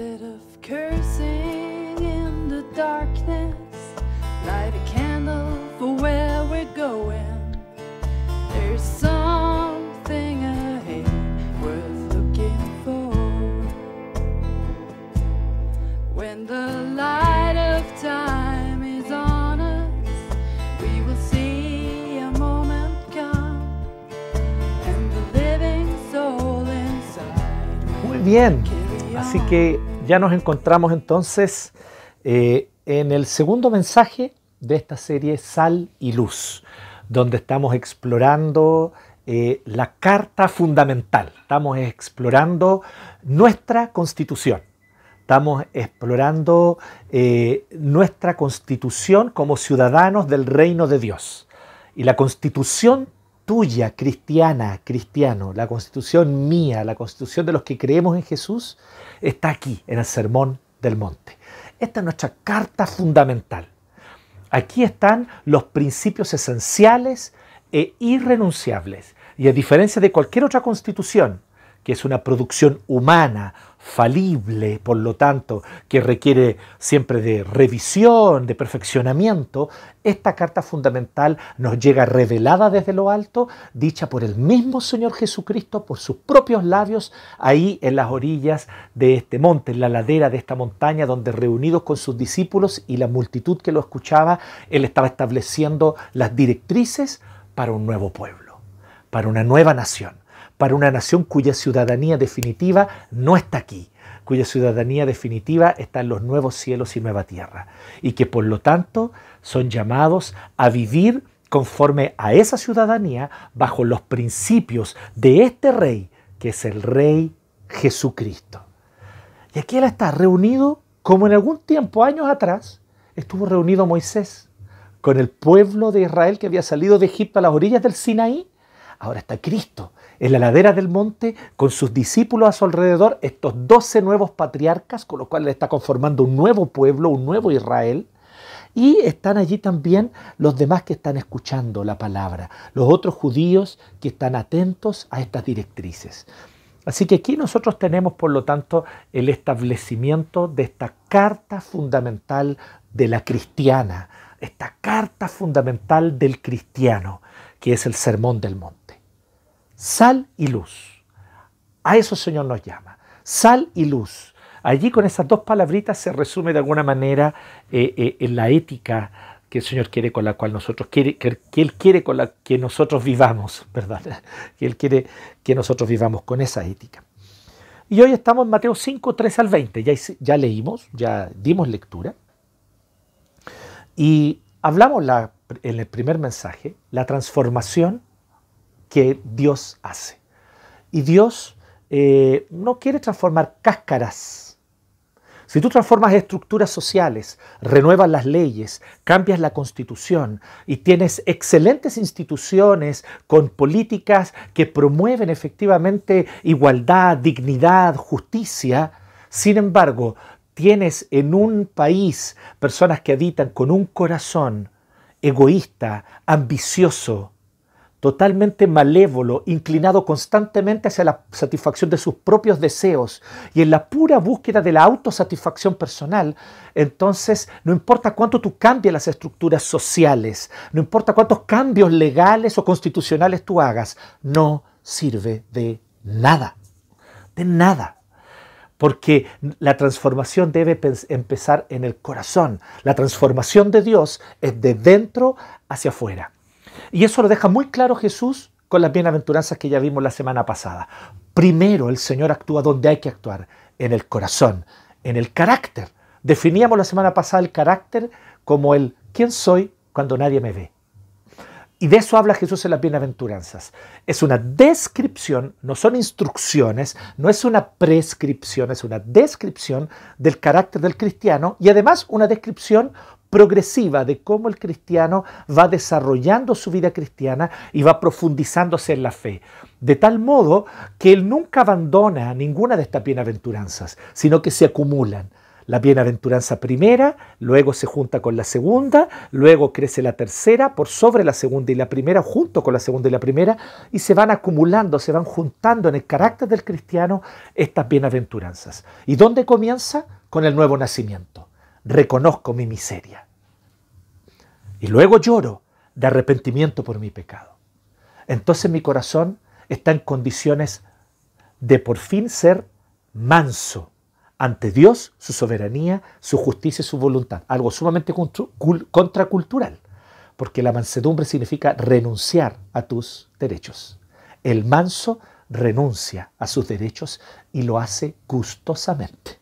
Instead of cursing in the darkness, light a candle for where we're going. There's something ahead worth looking for. When the light of time is on us, we will see a moment come and the living soul inside. Muy bien, así que ya nos encontramos entonces eh, en el segundo mensaje de esta serie Sal y Luz, donde estamos explorando eh, la carta fundamental, estamos explorando nuestra constitución. Estamos explorando eh, nuestra constitución como ciudadanos del reino de Dios. Y la constitución tuya, cristiana, cristiano, la constitución mía, la constitución de los que creemos en Jesús, está aquí, en el Sermón del Monte. Esta es nuestra carta fundamental. Aquí están los principios esenciales e irrenunciables. Y a diferencia de cualquier otra constitución, que es una producción humana, falible, por lo tanto, que requiere siempre de revisión, de perfeccionamiento, esta carta fundamental nos llega revelada desde lo alto, dicha por el mismo Señor Jesucristo, por sus propios labios, ahí en las orillas de este monte, en la ladera de esta montaña, donde reunidos con sus discípulos y la multitud que lo escuchaba, Él estaba estableciendo las directrices para un nuevo pueblo, para una nueva nación para una nación cuya ciudadanía definitiva no está aquí, cuya ciudadanía definitiva está en los nuevos cielos y nueva tierra, y que por lo tanto son llamados a vivir conforme a esa ciudadanía bajo los principios de este rey, que es el rey Jesucristo. Y aquí él está reunido como en algún tiempo, años atrás, estuvo reunido Moisés con el pueblo de Israel que había salido de Egipto a las orillas del Sinaí. Ahora está Cristo en la ladera del monte con sus discípulos a su alrededor, estos doce nuevos patriarcas, con los cuales está conformando un nuevo pueblo, un nuevo Israel. Y están allí también los demás que están escuchando la palabra, los otros judíos que están atentos a estas directrices. Así que aquí nosotros tenemos, por lo tanto, el establecimiento de esta carta fundamental de la cristiana, esta carta fundamental del cristiano, que es el Sermón del Monte. Sal y luz. A eso el Señor nos llama. Sal y luz. Allí con esas dos palabritas se resume de alguna manera eh, eh, en la ética que el Señor quiere con la cual nosotros quiere, que, Él quiere con la que nosotros vivamos, ¿verdad? Que Él quiere que nosotros vivamos con esa ética. Y hoy estamos en Mateo 5, 3 al 20. Ya, leímos, ya dimos lectura. Y hablamos la- en el primer mensaje la transformación que Dios hace. Y Dios eh, no quiere transformar cáscaras. Si tú transformas estructuras sociales, renuevas las leyes, cambias la constitución y tienes excelentes instituciones con políticas que promueven efectivamente igualdad, dignidad, justicia, sin embargo, tienes en un país personas que habitan con un corazón egoísta, ambicioso, totalmente malévolo, inclinado constantemente hacia la satisfacción de sus propios deseos y en la pura búsqueda de la autosatisfacción personal, entonces no importa cuánto tú cambies las estructuras sociales, no importa cuántos cambios legales o constitucionales tú hagas, no sirve de nada, de nada. Porque la transformación debe empezar en el corazón. La transformación de Dios es de dentro hacia afuera. Y eso lo deja muy claro Jesús con las bienaventuranzas que ya vimos la semana pasada. Primero el Señor actúa donde hay que actuar, en el corazón, en el carácter. Definíamos la semana pasada el carácter como el quién soy cuando nadie me ve. Y de eso habla Jesús en las bienaventuranzas. Es una descripción, no son instrucciones, no es una prescripción, es una descripción del carácter del cristiano y además una descripción progresiva de cómo el cristiano va desarrollando su vida cristiana y va profundizándose en la fe. De tal modo que él nunca abandona ninguna de estas bienaventuranzas, sino que se acumulan. la bienaventuranza primera, luego se junta con la segunda, luego crece la tercera por sobre la segunda y la primera, junto con la segunda y la primera, y se van acumulando, se van juntando en el carácter del cristiano estas bienaventuranzas. ¿Y dónde comienza? Con el nuevo nacimiento. Reconozco mi miseria. Y luego lloro de arrepentimiento por mi pecado. Entonces mi corazón está en condiciones de por fin ser manso ante Dios, su soberanía, su justicia y su voluntad. Algo sumamente contracultural, porque la mansedumbre significa renunciar a tus derechos. El manso renuncia a sus derechos y lo hace gustosamente.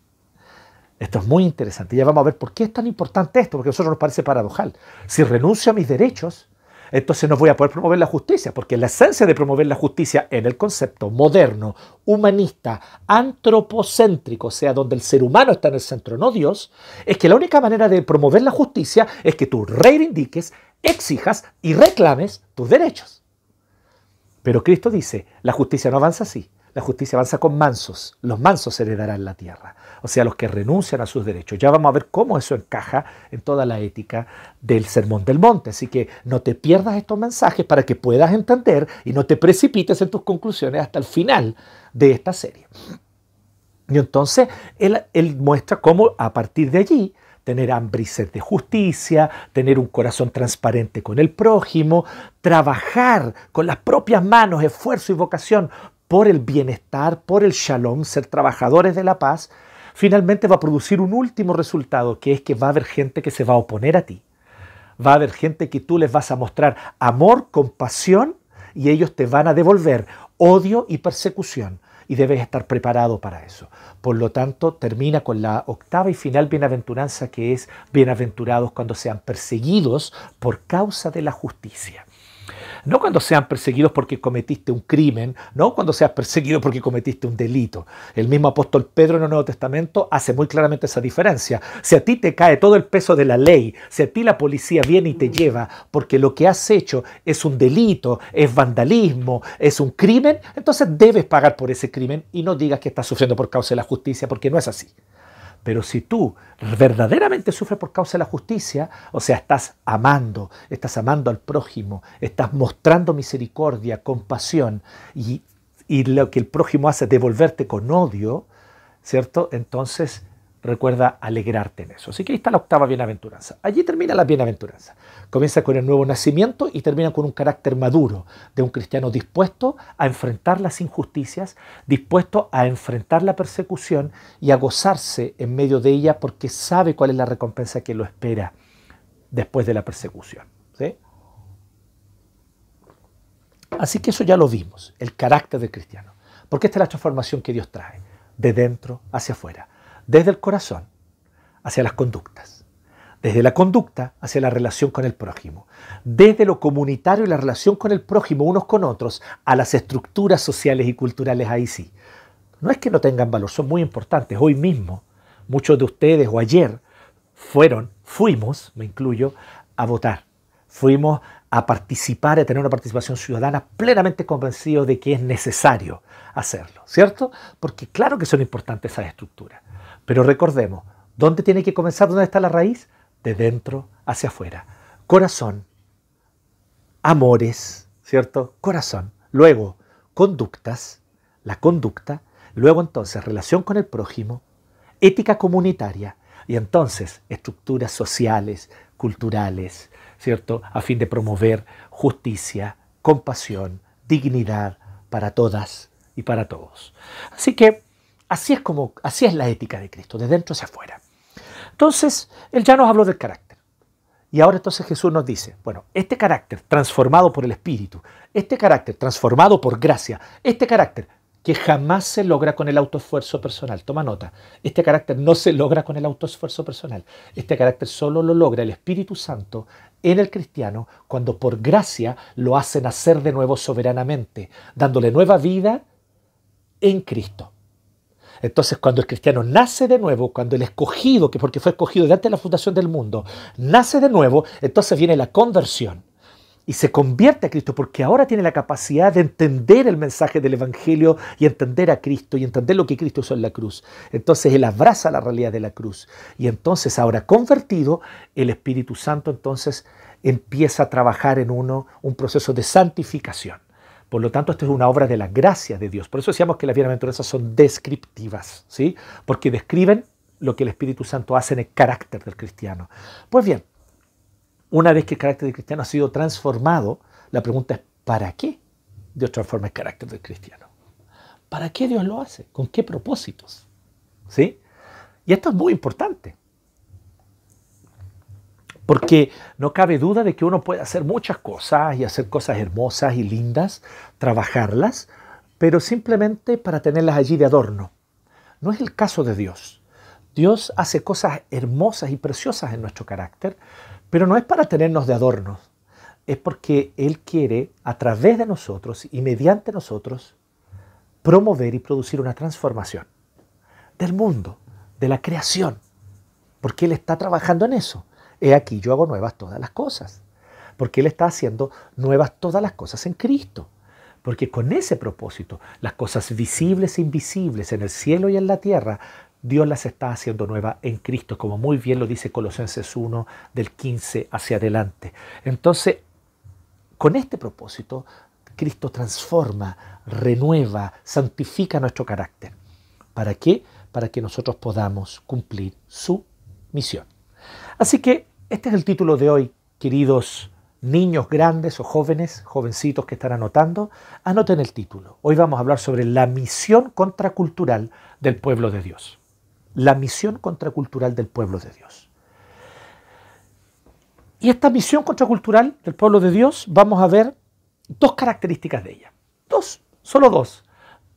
Esto es muy interesante. Ya vamos a ver por qué es tan importante esto, porque a nosotros nos parece paradojal. Si renuncio a mis derechos, entonces no voy a poder promover la justicia, porque la esencia de promover la justicia en el concepto moderno, humanista, antropocéntrico, o sea, donde el ser humano está en el centro, no Dios, es que la única manera de promover la justicia es que tú reivindiques, exijas y reclames tus derechos. Pero Cristo dice, la justicia no avanza así. La justicia avanza con mansos. Los mansos heredarán la tierra. O sea, los que renuncian a sus derechos. Ya vamos a ver cómo eso encaja en toda la ética del Sermón del Monte. Así que no te pierdas estos mensajes para que puedas entender y no te precipites en tus conclusiones hasta el final de esta serie. Y entonces él, muestra cómo a partir de allí tener hambre y sed de justicia, tener un corazón transparente con el prójimo, trabajar con las propias manos, esfuerzo y vocación por el bienestar, por el shalom, ser trabajadores de la paz, finalmente va a producir un último resultado, que es que va a haber gente que se va a oponer a ti. Va a haber gente que tú les vas a mostrar amor, compasión, y ellos te van a devolver odio y persecución. Y debes estar preparado para eso. Por lo tanto, termina con la octava y final bienaventuranza, que es bienaventurados cuando sean perseguidos por causa de la justicia. No cuando sean perseguidos porque cometiste un crimen, no cuando seas perseguido porque cometiste un delito. El mismo apóstol Pedro en el Nuevo Testamento hace muy claramente esa diferencia. Si a ti te cae todo el peso de la ley, si a ti la policía viene y te lleva porque lo que has hecho es un delito, es vandalismo, es un crimen, entonces debes pagar por ese crimen y no digas que estás sufriendo por causa de la justicia porque no es así. Pero si tú verdaderamente sufres por causa de la justicia, o sea, estás amando, estás amando al prójimo, estás mostrando misericordia, compasión, y, lo que el prójimo hace es devolverte con odio, ¿cierto? Entonces recuerda alegrarte en eso. Así que ahí está la octava bienaventuranza. Allí termina la bienaventuranza. Comienza con el nuevo nacimiento y termina con un carácter maduro de un cristiano dispuesto a enfrentar las injusticias, dispuesto a enfrentar la persecución y a gozarse en medio de ella porque sabe cuál es la recompensa que lo espera después de la persecución. Así que eso ya lo vimos, el carácter del cristiano. Porque esta es la transformación que Dios trae, de dentro hacia afuera desde el corazón hacia las conductas, desde la conducta hacia la relación con el prójimo, desde lo comunitario y la relación con el prójimo unos con otros a las estructuras sociales y culturales ahí sí. No es que no tengan valor, son muy importantes. Hoy mismo, muchos de ustedes o ayer fueron, fuimos, me incluyo, a votar. Fuimos a participar, a tener una participación ciudadana plenamente convencidos de que es necesario hacerlo, ¿cierto? Porque claro que son importantes esas estructuras. Pero recordemos, ¿dónde tiene que comenzar? ¿Dónde está la raíz? De dentro hacia afuera. Corazón, amores, ¿cierto? Corazón. Luego, conductas, la conducta. Luego entonces, relación con el prójimo, ética comunitaria. Y entonces, estructuras sociales, culturales, ¿cierto? A fin de promover justicia, compasión, dignidad para todas y para todos. Así que Así es como, así es la ética de Cristo, de dentro hacia afuera. Entonces, Él ya nos habló del carácter. Y ahora entonces Jesús nos dice, bueno, este carácter transformado por el Espíritu, este carácter transformado por gracia, este carácter que jamás se logra con el autoesfuerzo personal. Toma nota, este carácter no se logra con el autoesfuerzo personal. Este carácter solo lo logra el Espíritu Santo en el cristiano cuando por gracia lo hace nacer de nuevo soberanamente, dándole nueva vida en Cristo. Entonces, cuando el cristiano nace de nuevo, cuando el escogido, que porque fue escogido desde de la fundación del mundo, nace de nuevo, entonces viene la conversión. y se convierte a Cristo porque ahora tiene la capacidad de entender el mensaje del Evangelio y entender a Cristo y entender lo que Cristo hizo en la cruz. Entonces él abraza la realidad de la cruz y entonces ahora convertido, el Espíritu Santo entonces empieza a trabajar en uno un proceso de santificación. Por lo tanto, esto es una obra de la gracia de Dios. Por eso decíamos que las bienaventuranzas son descriptivas, ¿sí? Porque describen lo que el Espíritu Santo hace en el carácter del cristiano. Pues bien, una vez que el carácter del cristiano ha sido transformado, la pregunta es, ¿para qué Dios transforma el carácter del cristiano? ¿Para qué Dios lo hace? ¿Con qué propósitos? ¿Sí? Y esto es muy importante. Porque no cabe duda de que uno puede hacer muchas cosas y hacer cosas hermosas y lindas, trabajarlas, pero simplemente para tenerlas allí de adorno. No es el caso de Dios. Dios hace cosas hermosas y preciosas en nuestro carácter, pero no es para tenernos de adornos, es porque Él quiere a través de nosotros y mediante nosotros promover y producir una transformación del mundo, de la creación, porque Él está trabajando en eso. He aquí yo hago nuevas todas las cosas, porque Él está haciendo nuevas todas las cosas en Cristo. Porque con ese propósito, las cosas visibles e invisibles en el cielo y en la tierra Dios las está haciendo nuevas en Cristo, como muy bien lo dice Colosenses 1 del 15 hacia adelante. Entonces, con este propósito, Cristo transforma, renueva, santifica nuestro carácter. ¿Para qué? Para que nosotros podamos cumplir su misión. Así que este es el título de hoy, queridos niños grandes o jóvenes, jovencitos que están anotando, anoten el título. Hoy vamos a hablar sobre la misión contracultural del pueblo de Dios la misión contracultural del pueblo de Dios. Y esta misión contracultural del pueblo de Dios, vamos a ver dos características de ella. Dos, solo dos.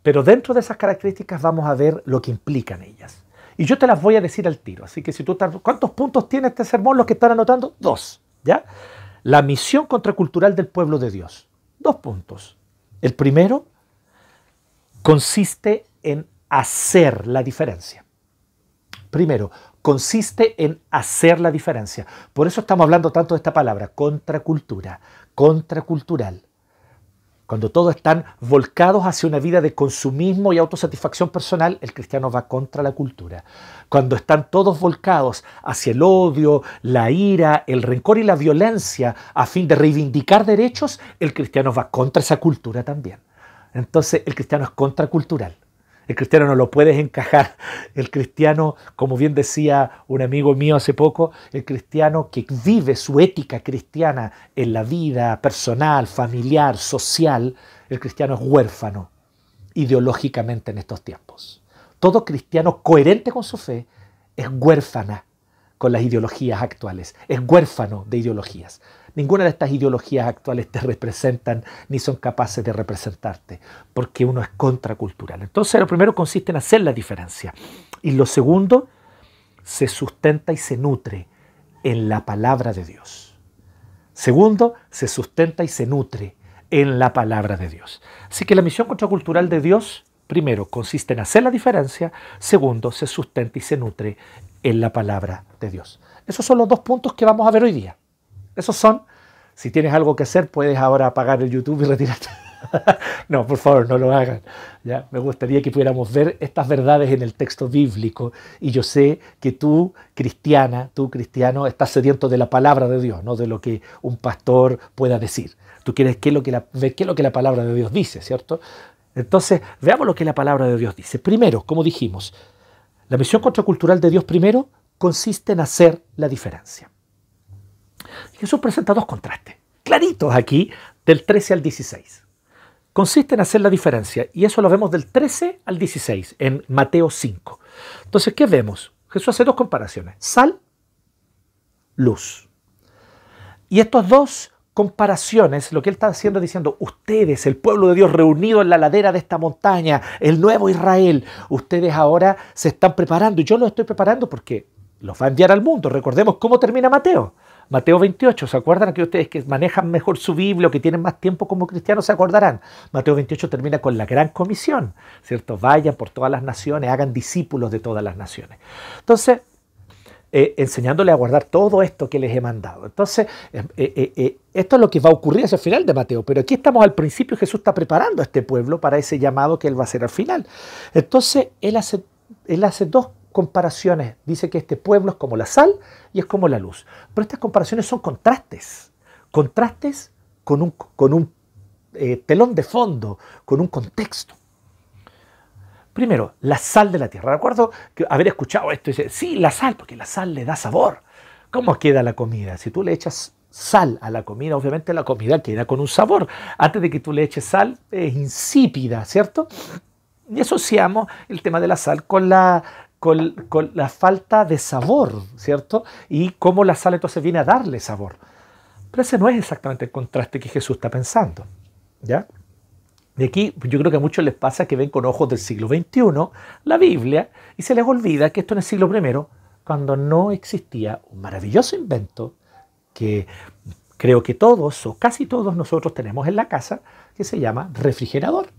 Pero dentro de esas características vamos a ver lo que implican ellas. Y yo te las voy a decir al tiro. Así que si tú estás, ¿cuántos puntos tiene este sermón los que están anotando? Dos. ¿Ya? La misión contracultural del pueblo de Dios. Dos puntos. El primero consiste en hacer la diferencia. Primero, consiste en hacer la diferencia. Por eso estamos hablando tanto de esta palabra, contracultura, contracultural. Cuando todos están volcados hacia una vida de consumismo y autosatisfacción personal, el cristiano va contra la cultura. Cuando están todos volcados hacia el odio, la ira, el rencor y la violencia a fin de reivindicar derechos, el cristiano va contra esa cultura también. Entonces el cristiano es contracultural. El cristiano no lo puedes encajar. El cristiano, como bien decía un amigo mío hace poco, el cristiano que vive su ética cristiana en la vida personal, familiar, social, el cristiano es huérfano ideológicamente en estos tiempos. Todo cristiano coherente con su fe es huérfana con las ideologías actuales, es huérfano de ideologías. Ninguna de estas ideologías actuales te representan ni son capaces de representarte, porque uno es contracultural. Entonces lo primero consiste en hacer la diferencia. Y lo segundo, se sustenta y se nutre en la palabra de Dios. Segundo, se sustenta y se nutre en la palabra de Dios. Así que la misión contracultural de Dios, primero, consiste en hacer la diferencia. Segundo, se sustenta y se nutre en la palabra de Dios. Esos son los dos puntos que vamos a ver hoy día. Esos son, si tienes algo que hacer, puedes ahora apagar el YouTube y retirarte. no, por favor, no lo hagan. ¿ya? Me gustaría que pudiéramos ver estas verdades en el texto bíblico. Y yo sé que tú, cristiana, tú, cristiano, estás sediento de la palabra de Dios, no de lo que un pastor pueda decir. Tú quieres qué lo que la, ver qué es lo que la palabra de Dios dice, ¿cierto? Entonces, veamos lo que la palabra de Dios dice. Primero, como dijimos, la misión contracultural de Dios primero consiste en hacer la diferencia. Jesús presenta dos contrastes, claritos aquí, del 13 al 16. Consiste en hacer la diferencia, y eso lo vemos del 13 al 16 en Mateo 5. Entonces, ¿qué vemos? Jesús hace dos comparaciones, sal, luz. Y estos dos comparaciones, lo que él está haciendo diciendo, ustedes, el pueblo de Dios reunido en la ladera de esta montaña, el nuevo Israel, ustedes ahora se están preparando, y yo los estoy preparando porque los va a enviar al mundo. Recordemos cómo termina Mateo. Mateo 28, ¿se acuerdan que ustedes que manejan mejor su Biblia o que tienen más tiempo como cristianos se acordarán? Mateo 28 termina con la gran comisión, ¿cierto? Vayan por todas las naciones, hagan discípulos de todas las naciones. Entonces, eh, enseñándole a guardar todo esto que les he mandado. Entonces, eh, eh, esto es lo que va a ocurrir hacia el final de Mateo, pero aquí estamos al principio, Jesús está preparando a este pueblo para ese llamado que él va a hacer al final. Entonces, él hace, él hace dos comparaciones. Dice que este pueblo es como la sal y es como la luz. Pero estas comparaciones son contrastes. Contrastes con un, con un telón de fondo, con un contexto. Primero, la sal de la tierra. Recuerdo que haber escuchado esto y dice, sí, la sal, porque la sal le da sabor. ¿Cómo queda la comida? Si tú le echas sal a la comida, obviamente la comida queda con un sabor. Antes de que tú le eches sal, es insípida, ¿cierto? Y asociamos el tema de la sal con la, con, la falta de sabor, ¿cierto? Y cómo la sal entonces viene a darle sabor. Pero ese no es exactamente el contraste que Jesús está pensando, ¿ya? De aquí yo creo que a muchos les pasa que ven con ojos del siglo XXI la Biblia y se les olvida que esto en el siglo I, cuando no existía un maravilloso invento que creo que todos o casi todos nosotros tenemos en la casa, que se llama refrigerador.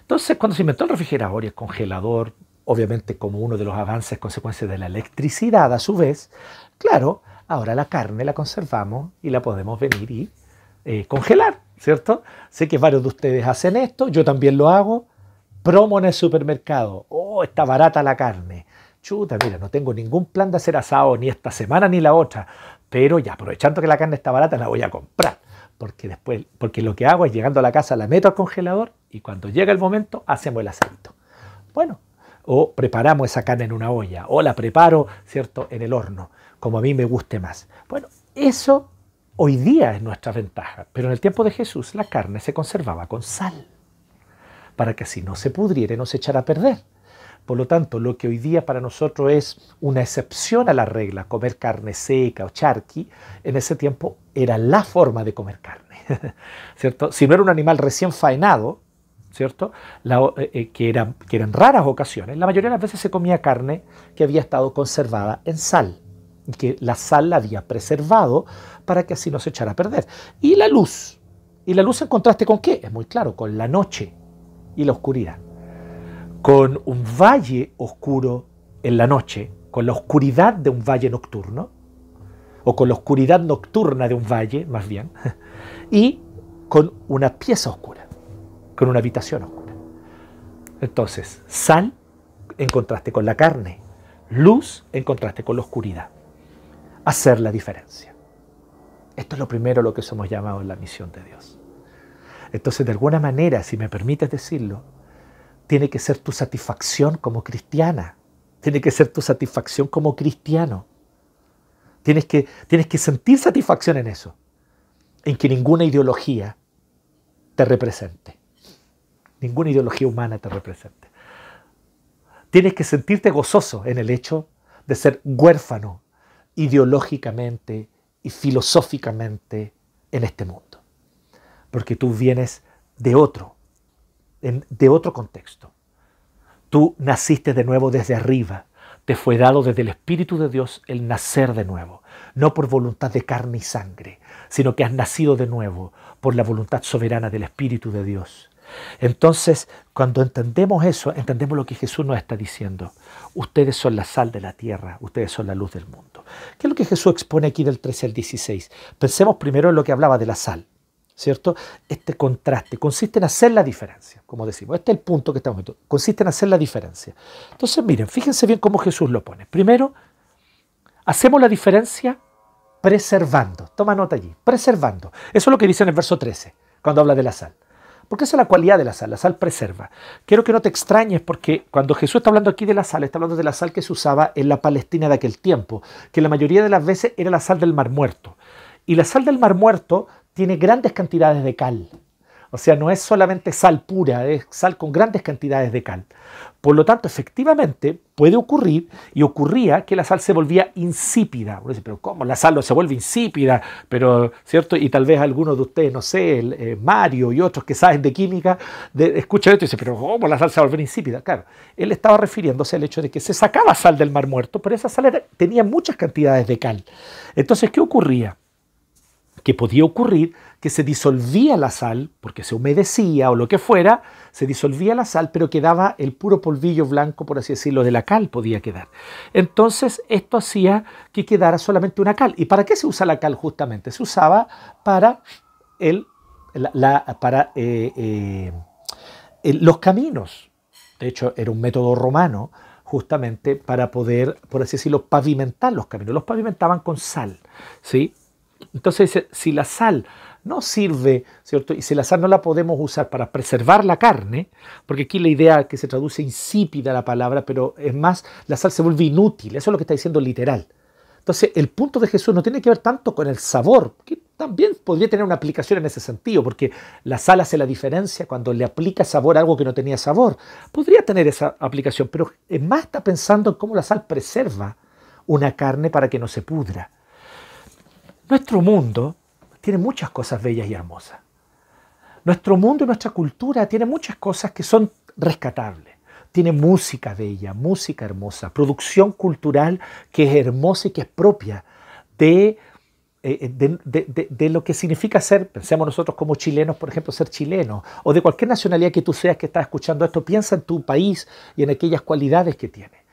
Entonces, cuando se inventó el refrigerador y el congelador, obviamente como uno de los avances consecuencias de la electricidad a su vez, claro, ahora la carne la conservamos y la podemos venir y eh, congelar. ¿cierto? Sé que varios de ustedes hacen esto, yo también lo hago. Promo en el supermercado. Oh, está barata la carne. Chuta, mira, no tengo ningún plan de hacer asado ni esta semana ni la otra, pero ya aprovechando que la carne está barata la voy a comprar. Porque después, porque lo que hago es llegando a la casa la meto al congelador y cuando llega el momento hacemos el asadito. Bueno, o preparamos esa carne en una olla, o la preparo, ¿cierto?, en el horno, como a mí me guste más. Bueno, eso hoy día es nuestra ventaja, pero en el tiempo de Jesús la carne se conservaba con sal, para que así no se pudriera y no se echara a perder. Por lo tanto, lo que hoy día para nosotros es una excepción a la regla, comer carne seca o charqui, en ese tiempo era la forma de comer carne. ¿cierto? Si no era un animal recién faenado, ¿cierto? Eh, eh, que, eran, que eran raras ocasiones, la mayoría de las veces se comía carne que había estado conservada en sal que la sal la había preservado para que así no se echara a perder. Y la luz. ¿Y la luz en contraste con qué? Es muy claro, con la noche y la oscuridad. Con un valle oscuro en la noche, con la oscuridad de un valle nocturno, o con la oscuridad nocturna de un valle, más bien, y con una pieza oscura, con una habitación oscura. Entonces, sal en contraste con la carne, luz en contraste con la oscuridad hacer la diferencia. Esto es lo primero lo que somos llamados en la misión de Dios. Entonces, de alguna manera, si me permites decirlo, tiene que ser tu satisfacción como cristiana, tiene que ser tu satisfacción como cristiano. Tienes que, tienes que sentir satisfacción en eso, en que ninguna ideología te represente, ninguna ideología humana te represente. Tienes que sentirte gozoso en el hecho de ser huérfano ideológicamente y filosóficamente en este mundo. Porque tú vienes de otro, de otro contexto. Tú naciste de nuevo desde arriba. Te fue dado desde el Espíritu de Dios el nacer de nuevo, no por voluntad de carne y sangre, sino que has nacido de nuevo por la voluntad soberana del Espíritu de Dios. Entonces, cuando entendemos eso, entendemos lo que Jesús nos está diciendo. Ustedes son la sal de la tierra, ustedes son la luz del mundo. ¿Qué es lo que Jesús expone aquí del 13 al 16? Pensemos primero en lo que hablaba de la sal, ¿cierto? Este contraste consiste en hacer la diferencia, como decimos. Este es el punto que estamos viendo. Consiste en hacer la diferencia. Entonces, miren, fíjense bien cómo Jesús lo pone. Primero, hacemos la diferencia preservando. Toma nota allí, preservando. Eso es lo que dice en el verso 13, cuando habla de la sal. Porque esa es la cualidad de la sal, la sal preserva. Quiero que no te extrañes porque cuando Jesús está hablando aquí de la sal, está hablando de la sal que se usaba en la Palestina de aquel tiempo, que la mayoría de las veces era la sal del Mar Muerto. Y la sal del Mar Muerto tiene grandes cantidades de cal. O sea, no es solamente sal pura, es sal con grandes cantidades de cal. Por lo tanto, efectivamente, puede ocurrir y ocurría que la sal se volvía insípida. Uno dice, pero ¿cómo la sal no se vuelve insípida? Pero, ¿cierto? Y tal vez algunos de ustedes, no sé, eh, Mario y otros que saben de química, de, escuchan esto y dicen, pero ¿cómo la sal se vuelve insípida? Claro, él estaba refiriéndose al hecho de que se sacaba sal del mar muerto, pero esa sal tenía muchas cantidades de cal. Entonces, ¿qué ocurría? Que podía ocurrir que se disolvía la sal, porque se humedecía o lo que fuera, se disolvía la sal, pero quedaba el puro polvillo blanco, por así decirlo, de la cal podía quedar. Entonces esto hacía que quedara solamente una cal. ¿Y para qué se usa la cal justamente? Se usaba para, el, para eh, eh, los caminos. De hecho, era un método romano justamente para poder, por así decirlo, pavimentar los caminos. Los pavimentaban con sal, ¿sí? Entonces, si la sal no sirve, ¿cierto? Y si la sal no la podemos usar para preservar la carne, porque aquí la idea que se traduce insípida la palabra, pero es más, la sal se vuelve inútil, eso es lo que está diciendo literal. Entonces, el punto de Jesús no tiene que ver tanto con el sabor, que también podría tener una aplicación en ese sentido, porque la sal hace la diferencia cuando le aplica sabor a algo que no tenía sabor. Podría tener esa aplicación, pero es más está pensando en cómo la sal preserva una carne para que no se pudra. Nuestro mundo tiene muchas cosas bellas y hermosas. Nuestro mundo y nuestra cultura tiene muchas cosas que son rescatables tiene música bella, música hermosa, producción cultural que es hermosa y que es propia de, eh, de, lo que significa ser, pensemos nosotros como chilenos, por ejemplo, ser chilenos, o de cualquier nacionalidad que tú seas que estás escuchando esto, piensa en tu país y en aquellas cualidades que tiene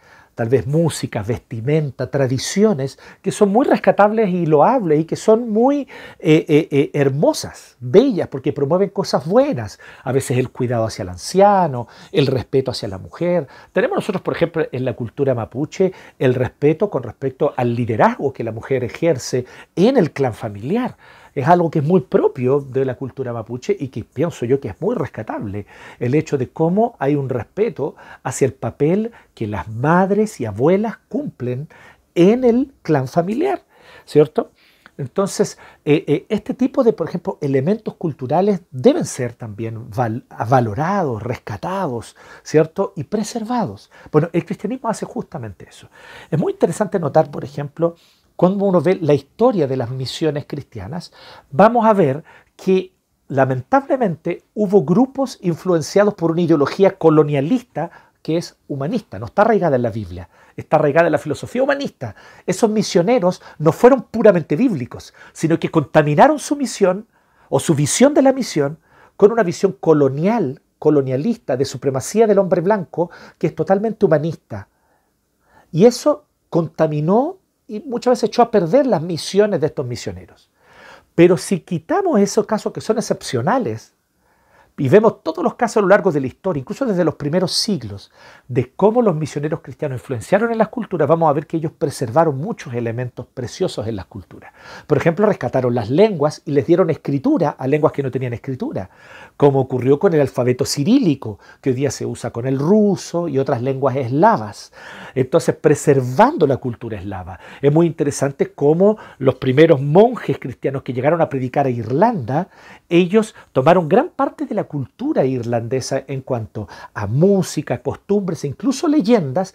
tal vez música, vestimenta, tradiciones que son muy rescatables y loables y que son muy eh, eh, eh, hermosas, bellas, porque promueven cosas buenas. A veces el cuidado hacia el anciano, el respeto hacia la mujer. Tenemos nosotros, por ejemplo, en la cultura mapuche, el respeto con respecto al liderazgo que la mujer ejerce en el clan familiar es algo que es muy propio de la cultura mapuche y que pienso yo que es muy rescatable. El hecho de cómo hay un respeto hacia el papel que las madres y abuelas cumplen en el clan familiar, ¿cierto? Entonces, eh, eh, este tipo de, por ejemplo, elementos culturales deben ser también valorados, rescatados, ¿cierto? Y preservados. Bueno, el cristianismo hace justamente eso. Es muy interesante notar, por ejemplo, cuando uno ve la historia de las misiones cristianas, vamos a ver que lamentablemente hubo grupos influenciados por una ideología colonialista que es humanista, no está arraigada en la Biblia, está arraigada en la filosofía humanista. Esos misioneros no fueron puramente bíblicos, sino que contaminaron su misión o su visión de la misión con una visión colonial, colonialista, de supremacía del hombre blanco, que es totalmente humanista. Y eso contaminó y muchas veces echó a perder las misiones de estos misioneros. Pero si quitamos esos casos que son excepcionales, y vemos todos los casos a lo largo de la historia, incluso desde los primeros siglos, de cómo los misioneros cristianos influenciaron en las culturas, vamos a ver que ellos preservaron muchos elementos preciosos en las culturas. Por ejemplo, rescataron las lenguas y les dieron escritura a lenguas que no tenían escritura, como ocurrió con el alfabeto cirílico, que hoy día se usa con el ruso y otras lenguas eslavas. Entonces, preservando la cultura eslava. Es muy interesante cómo los primeros monjes cristianos que llegaron a predicar a Irlanda, ellos tomaron gran parte de la cultura irlandesa en cuanto a música, costumbres e incluso leyendas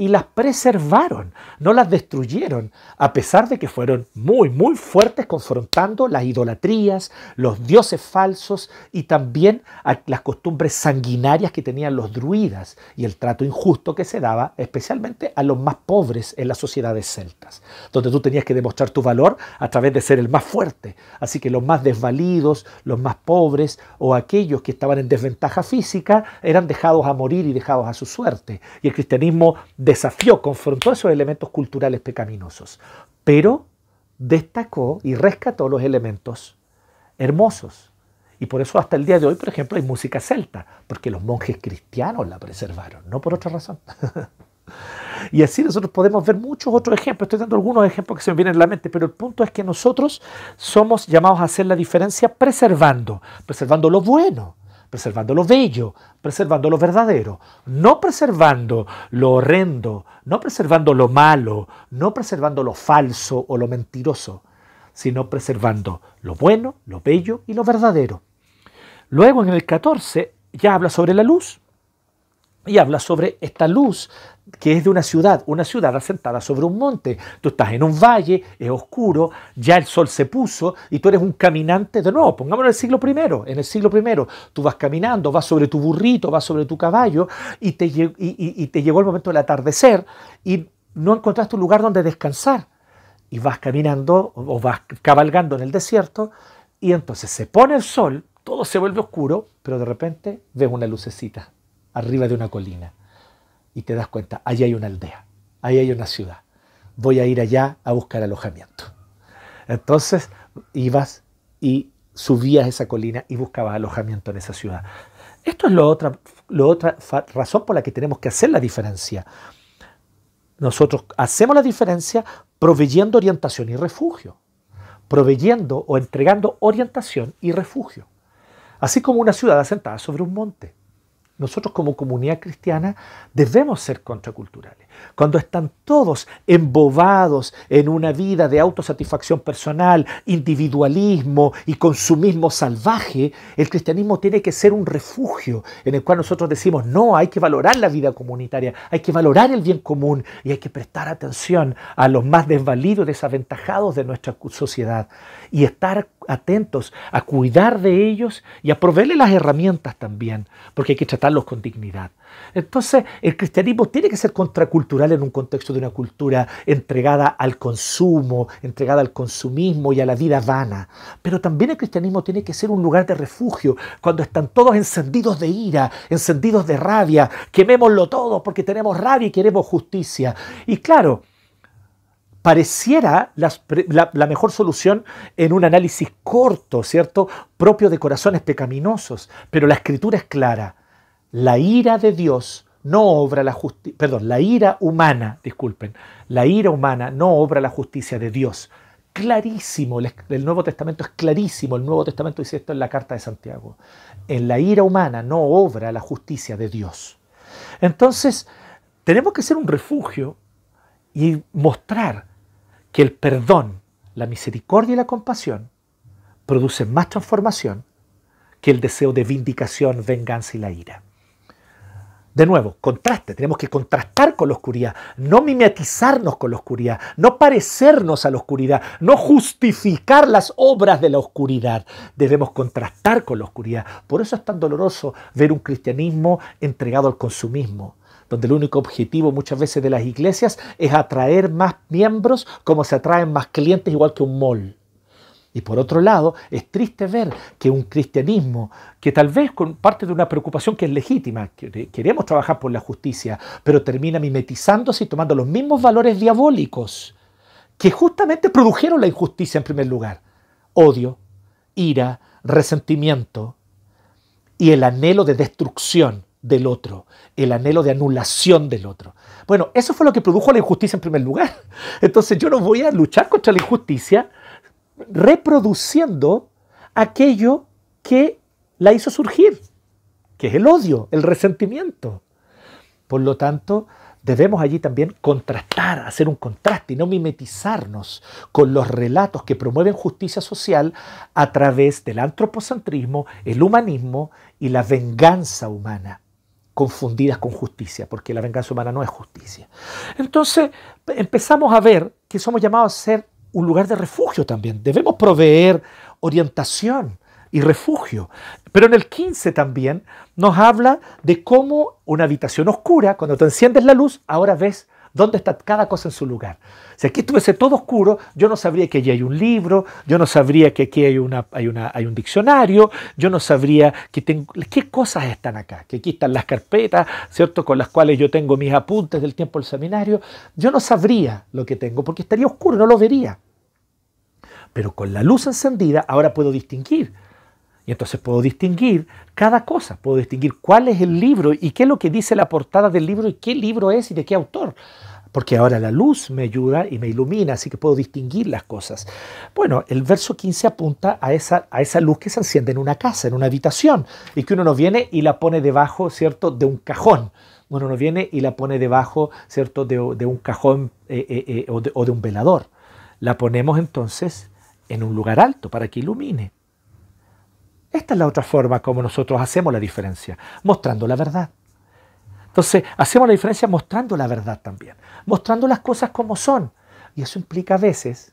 y las preservaron, no las destruyeron, a pesar de que fueron muy, muy fuertes confrontando las idolatrías, los dioses falsos y también las costumbres sanguinarias que tenían los druidas y el trato injusto que se daba especialmente a los más pobres en las sociedades celtas, donde tú tenías que demostrar tu valor a través de ser el más fuerte. Así que los más desvalidos, los más pobres o aquellos que estaban en desventaja física eran dejados a morir y dejados a su suerte. Y el cristianismo desafió, confrontó esos elementos culturales pecaminosos, pero destacó y rescató los elementos hermosos. Y por eso hasta el día de hoy, por ejemplo, hay música celta, porque los monjes cristianos la preservaron, no por otra razón. y así nosotros podemos ver muchos otros ejemplos. Estoy dando algunos ejemplos que se me vienen a la mente, pero el punto es que nosotros somos llamados a hacer la diferencia preservando, preservando lo bueno, preservando lo bello, preservando lo verdadero, no preservando lo horrendo, no preservando lo malo, no preservando lo falso o lo mentiroso, sino preservando lo bueno, lo bello y lo verdadero. Luego en el 14 ya habla sobre la luz y habla sobre esta luz que es de una ciudad, una ciudad asentada sobre un monte. Tú estás en un valle, es oscuro, ya el sol se puso y tú eres un caminante de nuevo. Pongámoslo en el siglo primero. En el siglo primero tú vas caminando, vas sobre tu burrito, vas sobre tu caballo y te, y, llegó el momento del atardecer y no encontraste un lugar donde descansar. Y vas caminando o vas cabalgando en el desierto Y entonces se pone el sol, todo se vuelve oscuro, pero de repente ves una lucecita arriba de una colina y te das cuenta, allí hay una aldea, ahí hay una ciudad. Voy a ir allá a buscar alojamiento. Entonces ibas y subías esa colina y buscabas alojamiento en esa ciudad. Esto es la otra, otra razón por la que tenemos que hacer la diferencia. Nosotros hacemos la diferencia proveyendo orientación y refugio, proveyendo o entregando orientación y refugio, así como una ciudad asentada sobre un monte nosotros como comunidad cristiana debemos ser contraculturales. Cuando están todos embobados en una vida de autosatisfacción personal, individualismo y consumismo salvaje, el cristianismo tiene que ser un refugio en el cual nosotros decimos, no, hay que valorar la vida comunitaria, hay que valorar el bien común y hay que prestar atención a los más desvalidos desaventajados de nuestra sociedad y estar atentos a cuidar de ellos y a proveerles las herramientas también, porque hay que tratarlos con dignidad. Entonces, el cristianismo tiene que ser contracultural en un contexto de una cultura entregada al consumo, entregada al consumismo y a la vida vana. Pero también el cristianismo tiene que ser un lugar de refugio cuando están todos encendidos de ira, encendidos de rabia, quemémoslo todo porque tenemos rabia y queremos justicia. Y claro, pareciera la, mejor solución en un análisis corto, ¿cierto? Propio de corazones pecaminosos. Pero la escritura es clara. La ira de Dios no obra la justicia, perdón, la ira humana, disculpen, la ira humana no obra la justicia de Dios. Clarísimo, el Nuevo Testamento es clarísimo, el Nuevo Testamento dice esto en la carta de Santiago. En la ira humana no obra la justicia de Dios. Entonces, tenemos que ser un refugio y mostrar que el perdón, la misericordia y la compasión producen más transformación que el deseo de vindicación, venganza y la ira. De nuevo, contraste, tenemos que contrastar con la oscuridad, no mimetizarnos con la oscuridad, no parecernos a la oscuridad, no justificar las obras de la oscuridad. Debemos contrastar con la oscuridad. Por eso es tan doloroso ver un cristianismo entregado al consumismo, donde el único objetivo muchas veces de las iglesias es atraer más miembros como se atraen más clientes igual que un mall. Y por otro lado, es triste ver que un cristianismo, que tal vez con parte de una preocupación que es legítima, queremos trabajar por la justicia, pero termina mimetizándose y tomando los mismos valores diabólicos que justamente produjeron la injusticia en primer lugar. Odio, ira, resentimiento y el anhelo de destrucción del otro, el anhelo de anulación del otro. Bueno, eso fue lo que produjo la injusticia en primer lugar. Entonces yo no voy a luchar contra la injusticia reproduciendo aquello que la hizo surgir, que es el odio, el resentimiento. Por lo tanto, debemos allí también contrastar, hacer un contraste y no mimetizarnos con los relatos que promueven justicia social a través del antropocentrismo, el humanismo y la venganza humana confundidas con justicia, porque la venganza humana no es justicia. Entonces empezamos a ver que somos llamados a ser un lugar de refugio también. Debemos proveer orientación y refugio. Pero en el 15 también nos habla de cómo una habitación oscura, cuando tú enciendes la luz, ahora ves dónde está cada cosa en su lugar. Si aquí estuviese todo oscuro, yo no sabría que allí hay un libro, yo no sabría que aquí hay, un diccionario, yo no sabría que tengo, qué cosas están acá, que aquí están las carpetas, ¿cierto? Con las cuales yo tengo mis apuntes del tiempo del seminario. Yo no sabría lo que tengo porque estaría oscuro, no lo vería. Pero con la luz encendida ahora puedo distinguir. Entonces puedo distinguir cada cosa, puedo distinguir cuál es el libro y qué es lo que dice la portada del libro y qué libro es y de qué autor porque ahora la luz me ayuda y me ilumina, así que puedo distinguir las cosas. Bueno, el verso 15 apunta a esa, a esa luz que se enciende en una casa, en una habitación, y que uno no viene y la pone debajo, ¿cierto?, de un cajón. Uno no viene y la pone debajo, ¿cierto?, de, un cajón eh, eh, eh, o de un velador. La ponemos entonces en un lugar alto para que ilumine. Esta es la otra forma como nosotros hacemos la diferencia, mostrando la verdad. Entonces, hacemos la diferencia mostrando la verdad también, mostrando las cosas como son. Y eso implica a veces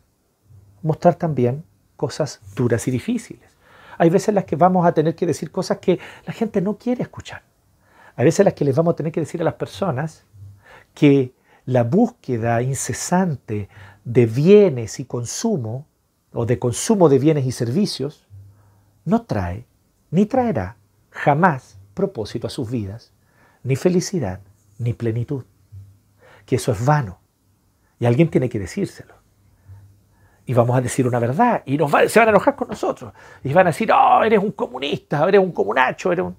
mostrar también cosas duras y difíciles. Hay veces en las que vamos a tener que decir cosas que la gente no quiere escuchar. Hay veces en las que les vamos a tener que decir a las personas que la búsqueda incesante de bienes y consumo, o de consumo de bienes y servicios, no trae ni traerá jamás propósito a sus vidas, ni felicidad, ni plenitud. Que eso es vano. Y alguien tiene que decírselo. Y vamos a decir una verdad. Y se van a enojar con nosotros. Y van a decir, oh, eres un comunista, eres un comunacho, eres un...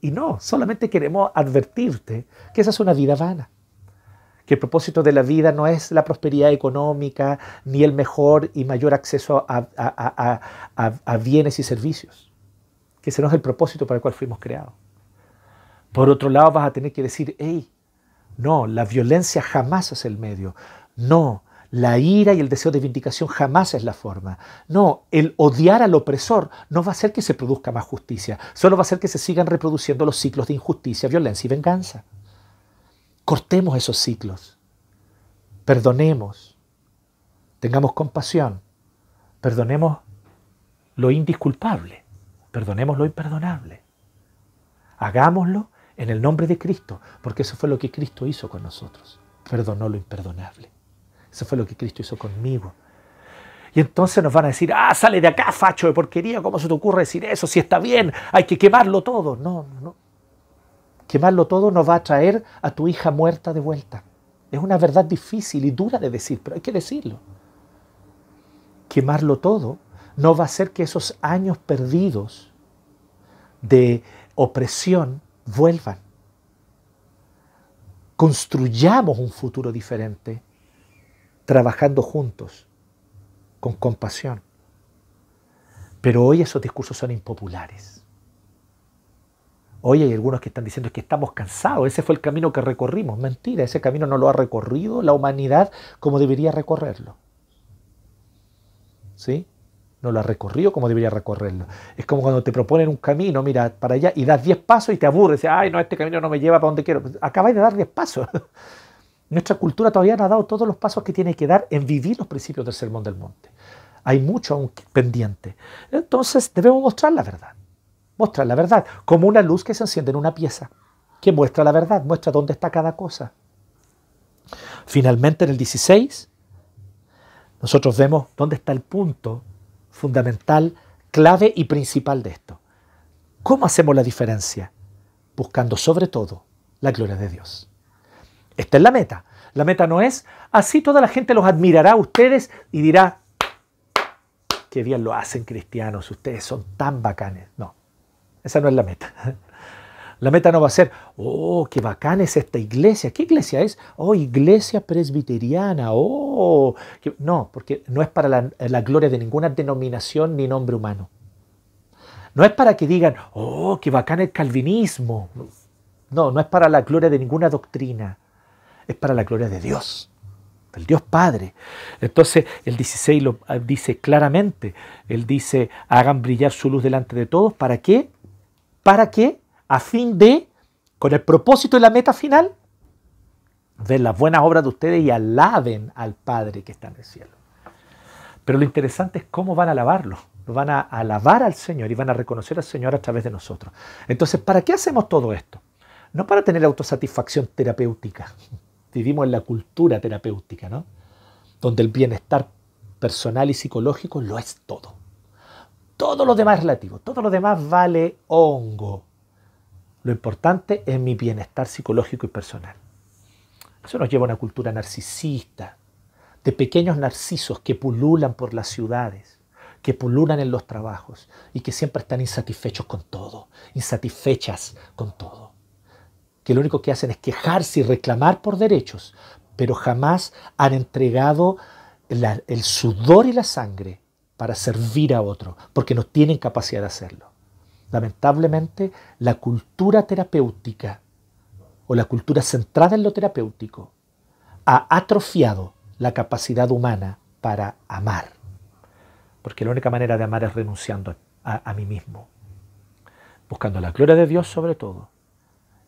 Y no, solamente queremos advertirte que esa es una vida vana. Que el propósito de la vida no es la prosperidad económica ni el mejor y mayor acceso a, a bienes y servicios. Que ese no es el propósito para el cual fuimos creados. Por otro lado, vas a tener que decir, hey, no, la violencia jamás es el medio. No, la ira y el deseo de vindicación jamás es la forma. No, el odiar al opresor no va a hacer que se produzca más justicia, solo va a hacer que se sigan reproduciendo los ciclos de injusticia, violencia y venganza. Cortemos esos ciclos. Perdonemos. Tengamos compasión. Perdonemos lo indisculpable. Perdonemos lo imperdonable. Hagámoslo en el nombre de Cristo, porque eso fue lo que Cristo hizo con nosotros. Perdonó lo imperdonable. Eso fue lo que Cristo hizo conmigo. Y entonces nos van a decir, ah, sale de acá, facho de porquería, ¿cómo se te ocurre decir eso? Si está bien, hay que quemarlo todo. No, no, no. Quemarlo todo nos va a traer a tu hija muerta de vuelta. Es una verdad difícil y dura de decir, pero hay que decirlo. Quemarlo todo no va a hacer que esos años perdidos de opresión vuelvan. Construyamos un futuro diferente trabajando juntos, con compasión. Pero hoy esos discursos son impopulares. Hoy hay algunos que están diciendo que estamos cansados, ese fue el camino que recorrimos. Mentira, ese camino no lo ha recorrido la humanidad como debería recorrerlo. ¿Sí? No lo ha recorrido como debería recorrerlo. Es como cuando te proponen un camino, mira, para allá y das 10 pasos y te aburres. Ay, no, este camino no me lleva para donde quiero. Acabáis de dar 10 pasos. Nuestra cultura todavía no ha dado todos los pasos que tiene que dar en vivir los principios del Sermón del Monte. Hay mucho aún pendiente. Entonces debemos mostrar la verdad. Mostrar la verdad como una luz que se enciende en una pieza, que muestra la verdad, muestra dónde está cada cosa. Finalmente en el 16, nosotros vemos dónde está el punto fundamental, clave y principal de esto. ¿Cómo hacemos la diferencia? Buscando sobre todo la gloria de Dios. Esta es la meta. La meta no es, así toda la gente los admirará a ustedes y dirá, qué bien lo hacen cristianos, ustedes son tan bacanes. No, esa no es la meta. La meta no va a ser, oh, qué bacán es esta iglesia. ¿Qué iglesia es? Oh, iglesia presbiteriana. Oh, no, porque no es para la, gloria de ninguna denominación ni nombre humano. No es para que digan, oh, qué bacán el calvinismo. No, no es para la gloria de ninguna doctrina es para la gloria de Dios, del Dios Padre. Entonces el 16 lo ah, dice claramente, él dice, hagan brillar su luz delante de todos, ¿para qué? ¿Para qué? A fin de, con el propósito y la meta final, ver las buenas obras de ustedes y alaben al Padre que está en el cielo. Pero lo interesante es cómo van a alabarlo. Van a alabar al Señor y van a reconocer al Señor a través de nosotros. Entonces, ¿para qué hacemos todo esto? No para tener autosatisfacción terapéutica, vivimos en la cultura terapéutica, ¿no? Donde el bienestar personal y psicológico lo es todo. Todo lo demás es relativo, todo lo demás vale hongo. Lo importante es mi bienestar psicológico y personal. Eso nos lleva a una cultura narcisista, de pequeños narcisos que pululan por las ciudades, que pululan en los trabajos y que siempre están insatisfechos con todo, insatisfechas con todo que lo único que hacen es quejarse y reclamar por derechos, pero jamás han entregado el sudor y la sangre para servir a otro, porque no tienen capacidad de hacerlo. Lamentablemente, la cultura terapéutica o la cultura centrada en lo terapéutico ha atrofiado la capacidad humana para amar. Porque la única manera de amar es renunciando a, a mí mismo, buscando la gloria de Dios sobre todo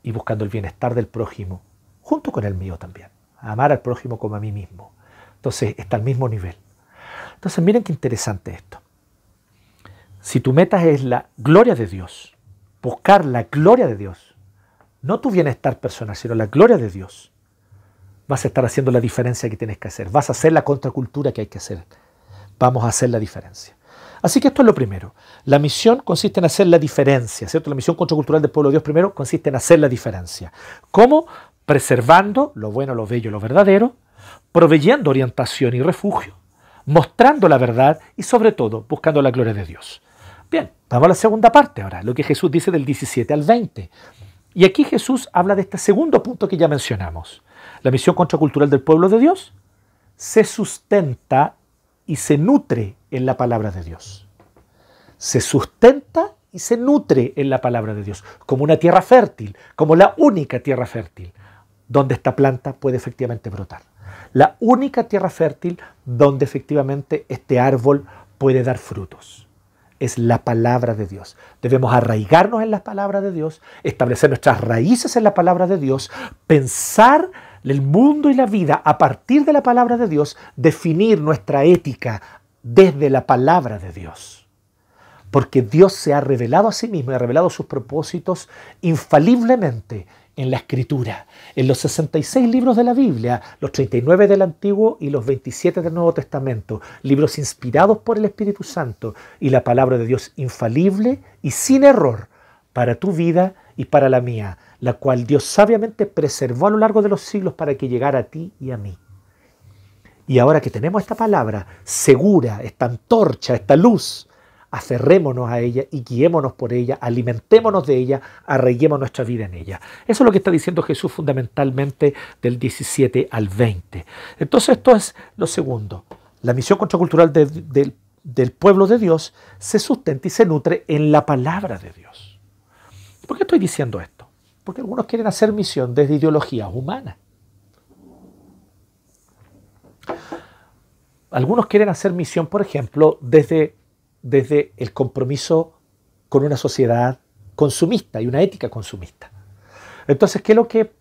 y buscando el bienestar del prójimo, junto con el mío también. Amar al prójimo como a mí mismo. Entonces está al mismo nivel. Entonces miren qué interesante esto. Si tu meta es la gloria de Dios, buscar la gloria de Dios, no tu bienestar personal, sino la gloria de Dios, vas a estar haciendo la diferencia que tienes que hacer. Vas a hacer la contracultura que hay que hacer. Vamos a hacer la diferencia. Así que esto es lo primero. La misión consiste en hacer la diferencia, ¿cierto? La misión contracultural del pueblo de Dios primero consiste en hacer la diferencia. ¿Cómo? Preservando lo bueno, lo bello, lo verdadero, proveyendo orientación y refugio, mostrando la verdad y sobre todo buscando la gloria de Dios. Bien, vamos a la segunda parte ahora, lo que Jesús dice del 17 al 20. Y aquí Jesús habla de este segundo punto que ya mencionamos. La misión contracultural del pueblo de Dios se sustenta y se nutre en la palabra de Dios. Se sustenta y se nutre en la palabra de Dios, como una tierra fértil, como la única tierra fértil, donde esta planta puede efectivamente brotar. La única tierra fértil donde efectivamente este árbol puede dar frutos es la palabra de Dios. Debemos arraigarnos en la palabra de Dios, establecer nuestras raíces en la palabra de Dios, pensar el mundo y la vida a partir de la palabra de Dios, definir nuestra ética desde la palabra de Dios. Porque Dios se ha revelado a sí mismo y ha revelado sus propósitos infaliblemente en la escritura, en los 66 libros de la Biblia, los 39 del Antiguo y los 27 del Nuevo Testamento, libros inspirados por el Espíritu Santo y la palabra de Dios infalible y sin error para tu vida y para la mía, la cual Dios sabiamente preservó a lo largo de los siglos para que llegara a ti y a mí. Y ahora que tenemos esta palabra segura, esta antorcha, esta luz, aferrémonos a ella y guiémonos por ella, alimentémonos de ella, arraiguemos nuestra vida en ella. Eso es lo que está diciendo Jesús fundamentalmente del 17 al 20. Entonces esto es lo segundo. La misión contracultural del pueblo de Dios se sustenta y se nutre en la palabra de Dios. ¿Por qué estoy diciendo esto? Porque algunos quieren hacer misión desde ideologías humanas. Algunos quieren hacer misión, por ejemplo, desde desde el compromiso con una sociedad consumista y una ética consumista. Entonces, ¿qué es lo que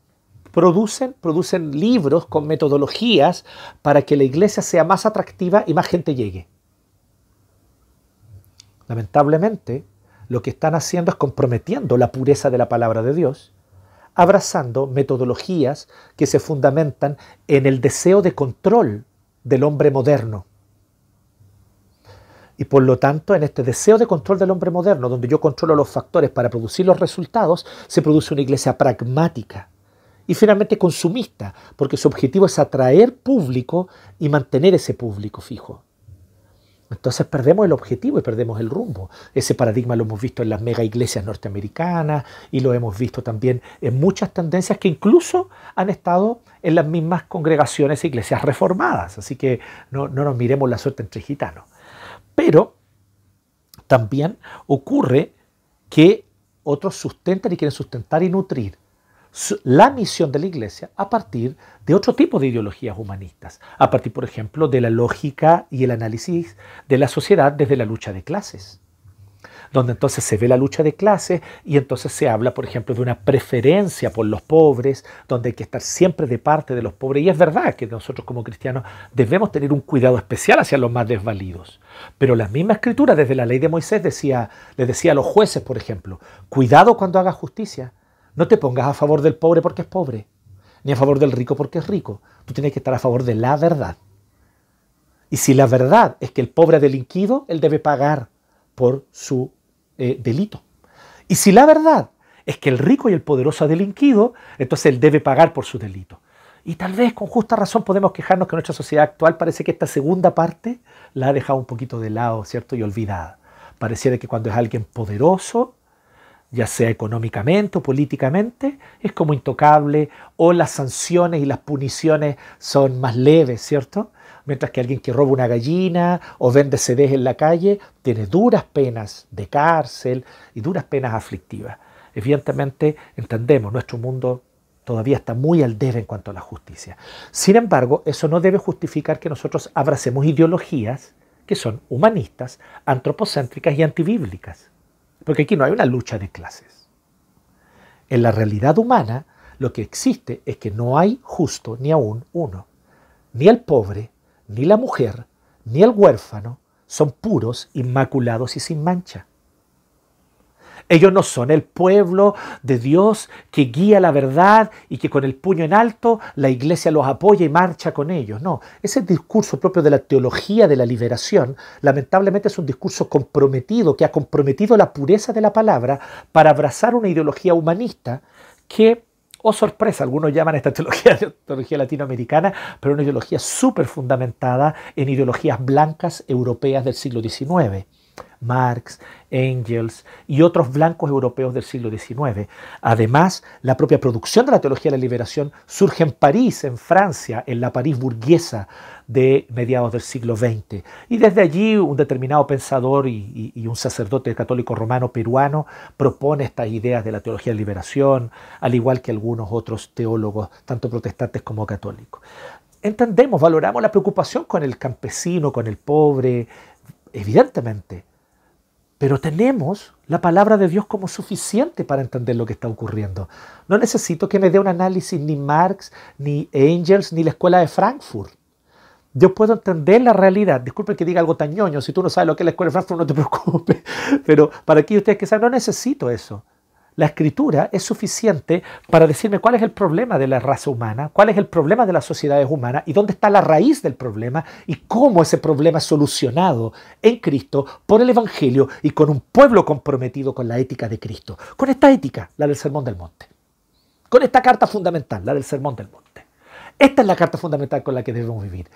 producen? Producen libros con metodologías para que la iglesia sea más atractiva y más gente llegue. Lamentablemente, lo que están haciendo es comprometiendo la pureza de la palabra de Dios, abrazando metodologías que se fundamentan en el deseo de control del hombre moderno y por lo tanto, en este deseo de control del hombre moderno, donde yo controlo los factores para producir los resultados, se produce una iglesia pragmática y finalmente consumista, porque su objetivo es atraer público y mantener ese público fijo. Entonces perdemos el objetivo y perdemos el rumbo. Ese paradigma lo hemos visto en las mega iglesias norteamericanas y lo hemos visto también en muchas tendencias que incluso han estado en las mismas congregaciones e iglesias reformadas. Así que no, no nos miremos la suerte entre gitanos. Pero también ocurre que otros sustentan y quieren sustentar y nutrir la misión de la iglesia a partir de otro tipo de ideologías humanistas, a partir, por ejemplo, de la lógica y el análisis de la sociedad desde la lucha de clases donde entonces se ve la lucha de clases y entonces se habla, por ejemplo, de una preferencia por los pobres, donde hay que estar siempre de parte de los pobres. Y es verdad que nosotros como cristianos debemos tener un cuidado especial hacia los más desvalidos. Pero la misma escritura desde la ley de Moisés decía, le decía a los jueces, por ejemplo, cuidado cuando hagas justicia. No te pongas a favor del pobre porque es pobre, ni a favor del rico porque es rico. Tú tienes que estar a favor de la verdad. Y si la verdad es que el pobre ha delinquido, él debe pagar por su eh, delito. Y si la verdad es que el rico y el poderoso ha delinquido, entonces él debe pagar por su delito. Y tal vez con justa razón podemos quejarnos que nuestra sociedad actual parece que esta segunda parte la ha dejado un poquito de lado, ¿cierto? Y olvidada. Pareciera que cuando es alguien poderoso, ya sea económicamente o políticamente, es como intocable o las sanciones y las puniciones son más leves, ¿cierto? Mientras que alguien que roba una gallina o vende CDs en la calle tiene duras penas de cárcel y duras penas aflictivas. Evidentemente entendemos, nuestro mundo todavía está muy al debe en cuanto a la justicia. Sin embargo, eso no debe justificar que nosotros abracemos ideologías que son humanistas, antropocéntricas y antibíblicas. Porque aquí no hay una lucha de clases. En la realidad humana, lo que existe es que no hay justo ni aún uno. Ni el pobre, ni la mujer, ni el huérfano son puros, inmaculados y sin mancha. Ellos no son el pueblo de Dios que guía la verdad y que con el puño en alto la iglesia los apoya y marcha con ellos. No, ese discurso propio de la teología de la liberación, lamentablemente es un discurso comprometido, que ha comprometido la pureza de la palabra para abrazar una ideología humanista que oh sorpresa, algunos llaman esta teología teología latinoamericana, pero una ideología súper fundamentada en ideologías blancas europeas del siglo XIX. Marx, Engels y otros blancos europeos del siglo XIX. Además, la propia producción de la teología de la liberación surge en París, en Francia, en la París burguesa de mediados del siglo XX. Y desde allí un determinado pensador y, un sacerdote católico romano peruano propone estas ideas de la teología de la liberación, al igual que algunos otros teólogos, tanto protestantes como católicos. Entendemos, valoramos la preocupación con el campesino, con el pobre, evidentemente, pero tenemos la palabra de Dios como suficiente para entender lo que está ocurriendo. No necesito que me dé un análisis ni Marx, ni Engels, ni la escuela de Frankfurt. Yo puedo entender la realidad. Disculpe que diga algo tan ñoño. Si tú no sabes lo que es la escuela de Frankfurt, no te preocupes. Pero para aquí ustedes que saben, no necesito eso. La escritura es suficiente para decirme cuál es el problema de la raza humana, cuál es el problema de las sociedades humanas y dónde está la raíz del problema y cómo ese problema es solucionado en Cristo por el Evangelio y con un pueblo comprometido con la ética de Cristo. Con esta ética, la del Sermón del Monte. Con esta carta fundamental, la del Sermón del Monte. Esta es la carta fundamental con la que debemos vivir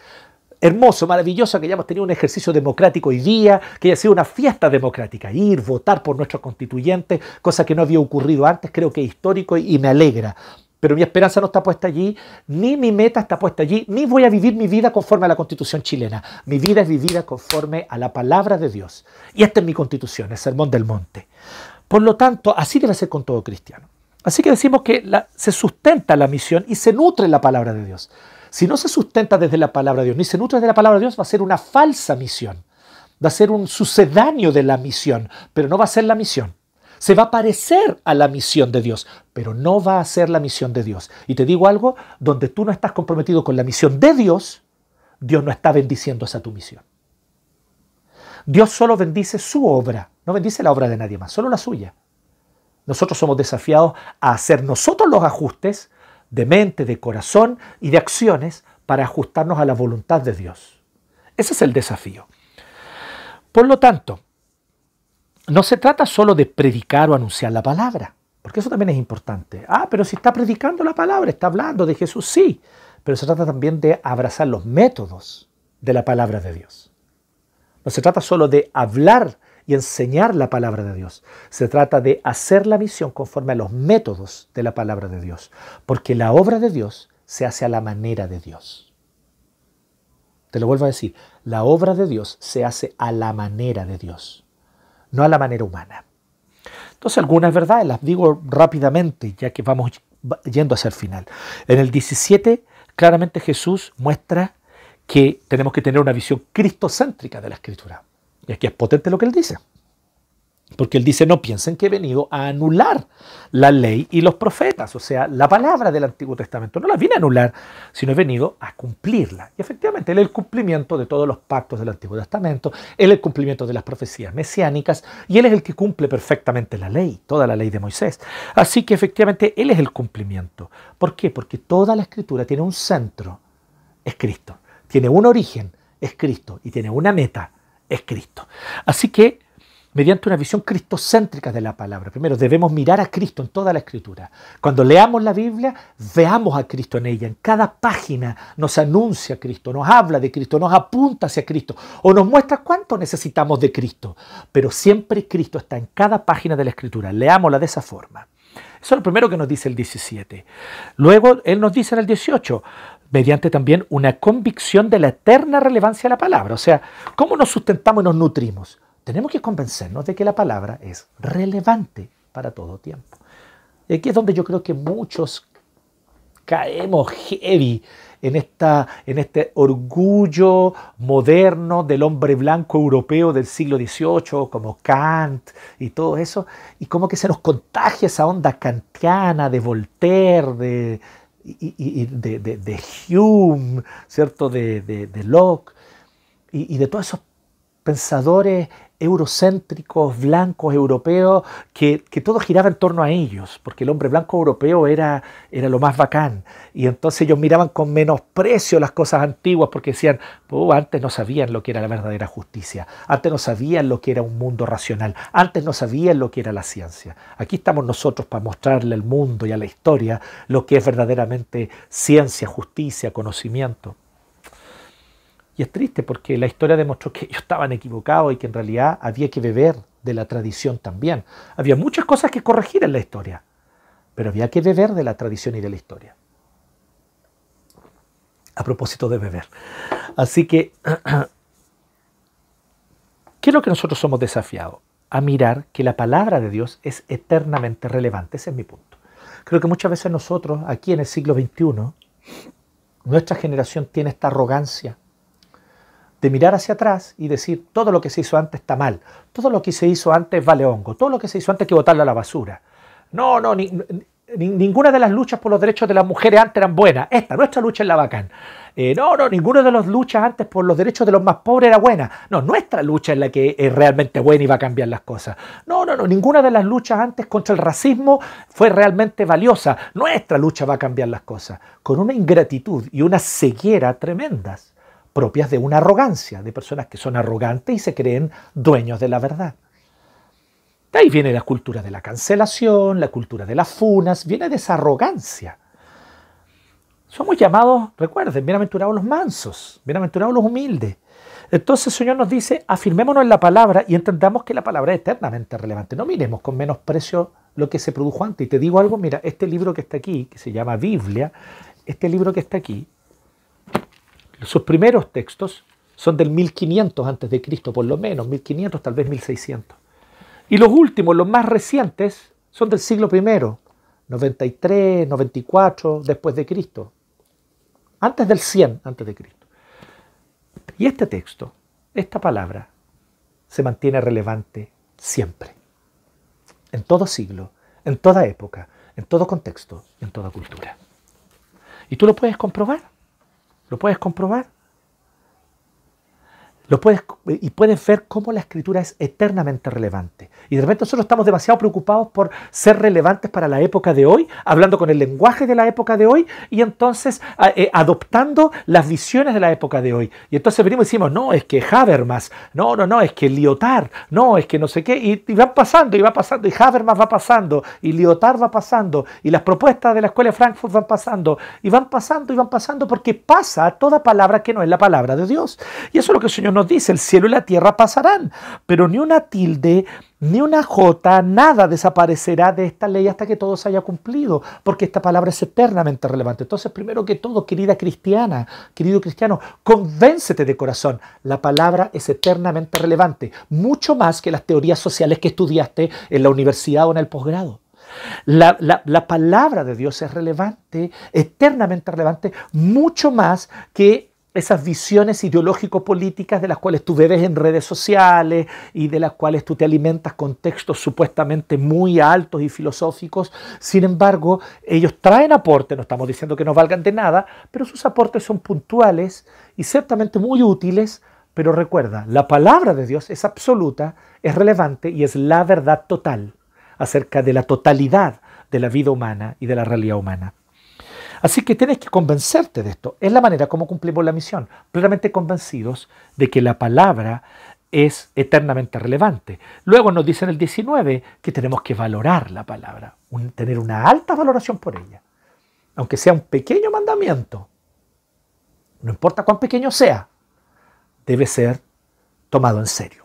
hermoso, maravilloso que hayamos tenido un ejercicio democrático hoy día, que haya sido una fiesta democrática, ir, votar por nuestro constituyente, cosa que no había ocurrido antes, creo que es histórico y, me alegra. Pero mi esperanza no está puesta allí, ni mi meta está puesta allí, ni voy a vivir mi vida conforme a la constitución chilena. Mi vida es vivida conforme a la palabra de Dios. Y esta es mi constitución, el Sermón del Monte. Por lo tanto, así debe ser con todo cristiano. Así que decimos que se sustenta la misión y se nutre la palabra de Dios si no se sustenta desde la palabra de Dios, ni se nutre desde la palabra de Dios, va a ser una falsa misión. Va a ser un sucedáneo de la misión, pero no va a ser la misión. Se va a parecer a la misión de Dios, pero no va a ser la misión de Dios. Y te digo algo, donde tú no estás comprometido con la misión de Dios, Dios no está bendiciendo esa tu misión. Dios solo bendice su obra, no bendice la obra de nadie más, solo la suya. Nosotros somos desafiados a hacer nosotros los ajustes de mente, de corazón y de acciones para ajustarnos a la voluntad de Dios. Ese es el desafío. Por lo tanto, no se trata solo de predicar o anunciar la palabra, porque eso también es importante. Ah, pero si está predicando la palabra, está hablando de Jesús, sí, pero se trata también de abrazar los métodos de la palabra de Dios. No se trata solo de hablar y enseñar la palabra de Dios. Se trata de hacer la misión conforme a los métodos de la palabra de Dios, porque la obra de Dios se hace a la manera de Dios. Te lo vuelvo a decir, la obra de Dios se hace a la manera de Dios, no a la manera humana. Entonces algunas verdades las digo rápidamente, ya que vamos yendo hacia el final. En el 17, claramente Jesús muestra que tenemos que tener una visión cristocéntrica de la escritura. Y aquí es potente lo que él dice. Porque él dice, no piensen que he venido a anular la ley y los profetas, o sea, la palabra del Antiguo Testamento. No la viene a anular, sino he venido a cumplirla. Y efectivamente, él es el cumplimiento de todos los pactos del Antiguo Testamento, él es el cumplimiento de las profecías mesiánicas, y él es el que cumple perfectamente la ley, toda la ley de Moisés. Así que efectivamente, él es el cumplimiento. ¿Por qué? Porque toda la escritura tiene un centro, es Cristo. Tiene un origen, es Cristo, y tiene una meta, es Cristo. Así que, mediante una visión cristocéntrica de la palabra, primero debemos mirar a Cristo en toda la escritura. Cuando leamos la Biblia, veamos a Cristo en ella. En cada página nos anuncia a Cristo, nos habla de Cristo, nos apunta hacia Cristo o nos muestra cuánto necesitamos de Cristo. Pero siempre Cristo está en cada página de la escritura. Leámosla de esa forma. Eso es lo primero que nos dice el 17. Luego Él nos dice en el 18, mediante también una convicción de la eterna relevancia de la palabra. O sea, ¿cómo nos sustentamos y nos nutrimos? Tenemos que convencernos de que la palabra es relevante para todo tiempo. Y aquí es donde yo creo que muchos caemos heavy en, esta, en este orgullo moderno del hombre blanco europeo del siglo XVIII, como Kant y todo eso, y como que se nos contagia esa onda kantiana de Voltaire, de, y, de, de, Hume, ¿cierto? De, de Locke y, de todos esos pensadores eurocéntricos, blancos, europeos, que, todo giraba en torno a ellos, porque el hombre blanco europeo era, era lo más bacán. Y entonces ellos miraban con menosprecio las cosas antiguas, porque decían, oh, antes no sabían lo que era la verdadera justicia, antes no sabían lo que era un mundo racional, antes no sabían lo que era la ciencia. Aquí estamos nosotros para mostrarle al mundo y a la historia lo que es verdaderamente ciencia, justicia, conocimiento. Y es triste porque la historia demostró que ellos estaban equivocados y que en realidad había que beber de la tradición también. Había muchas cosas que corregir en la historia, pero había que beber de la tradición y de la historia. A propósito de beber. Así que, ¿qué es lo que nosotros somos desafiados? A mirar que la palabra de Dios es eternamente relevante. Ese es mi punto. Creo que muchas veces nosotros, aquí en el siglo XXI, nuestra generación tiene esta arrogancia de mirar hacia atrás y decir todo lo que se hizo antes está mal, todo lo que se hizo antes vale hongo, todo lo que se hizo antes hay que botarlo a la basura. No, no, ni, ninguna de las luchas por los derechos de las mujeres antes eran buenas, esta, nuestra lucha es la bacán. Eh, no, no, ninguna de las luchas antes por los derechos de los más pobres era buena. No, nuestra lucha es la que es realmente buena y va a cambiar las cosas. No, no, no, ninguna de las luchas antes contra el racismo fue realmente valiosa. Nuestra lucha va a cambiar las cosas. Con una ingratitud y una ceguera tremendas propias de una arrogancia, de personas que son arrogantes y se creen dueños de la verdad. De ahí viene la cultura de la cancelación, la cultura de las funas, viene de esa arrogancia. Somos llamados, recuerden, bienaventurados los mansos, bienaventurados los humildes. Entonces el Señor nos dice, afirmémonos en la palabra y entendamos que la palabra es eternamente relevante. No miremos con menosprecio lo que se produjo antes. Y te digo algo, mira, este libro que está aquí, que se llama Biblia, este libro que está aquí, sus primeros textos son del 1500 antes de Cristo, por lo menos, 1500, tal vez 1600. Y los últimos, los más recientes, son del siglo I, 93, 94 después de Cristo. Antes del 100 antes de Cristo. Y este texto, esta palabra, se mantiene relevante siempre. En todo siglo, en toda época, en todo contexto, en toda cultura. Y tú lo puedes comprobar. ¿Lo puedes comprobar? Puedes, y puedes ver cómo la escritura es eternamente relevante. Y de repente nosotros estamos demasiado preocupados por ser relevantes para la época de hoy, hablando con el lenguaje de la época de hoy y entonces eh, adoptando las visiones de la época de hoy. Y entonces venimos y decimos, no, es que Habermas, no, no, no, es que Lyotard, no, es que no sé qué, y, van pasando y va pasando, y Habermas va pasando, y Lyotard va pasando, y las propuestas de la Escuela de Frankfurt van pasando, y van pasando y van pasando porque pasa toda palabra que no es la palabra de Dios. Y eso es lo que el Señor nos dice, el cielo y la tierra pasarán, pero ni una tilde, ni una jota, nada desaparecerá de esta ley hasta que todo se haya cumplido, porque esta palabra es eternamente relevante. Entonces, primero que todo, querida cristiana, querido cristiano, convéncete de corazón, la palabra es eternamente relevante, mucho más que las teorías sociales que estudiaste en la universidad o en el posgrado. La, la, palabra de Dios es relevante, eternamente relevante, mucho más que esas visiones ideológico-políticas de las cuales tú bebes en redes sociales y de las cuales tú te alimentas con textos supuestamente muy altos y filosóficos. Sin embargo, ellos traen aportes, no estamos diciendo que no valgan de nada, pero sus aportes son puntuales y ciertamente muy útiles. Pero recuerda, la palabra de Dios es absoluta, es relevante y es la verdad total acerca de la totalidad de la vida humana y de la realidad humana. Así que tienes que convencerte de esto. Es la manera como cumplimos la misión, plenamente convencidos de que la palabra es eternamente relevante. Luego nos dice en el 19 que tenemos que valorar la palabra, tener una alta valoración por ella. Aunque sea un pequeño mandamiento, no importa cuán pequeño sea, debe ser tomado en serio.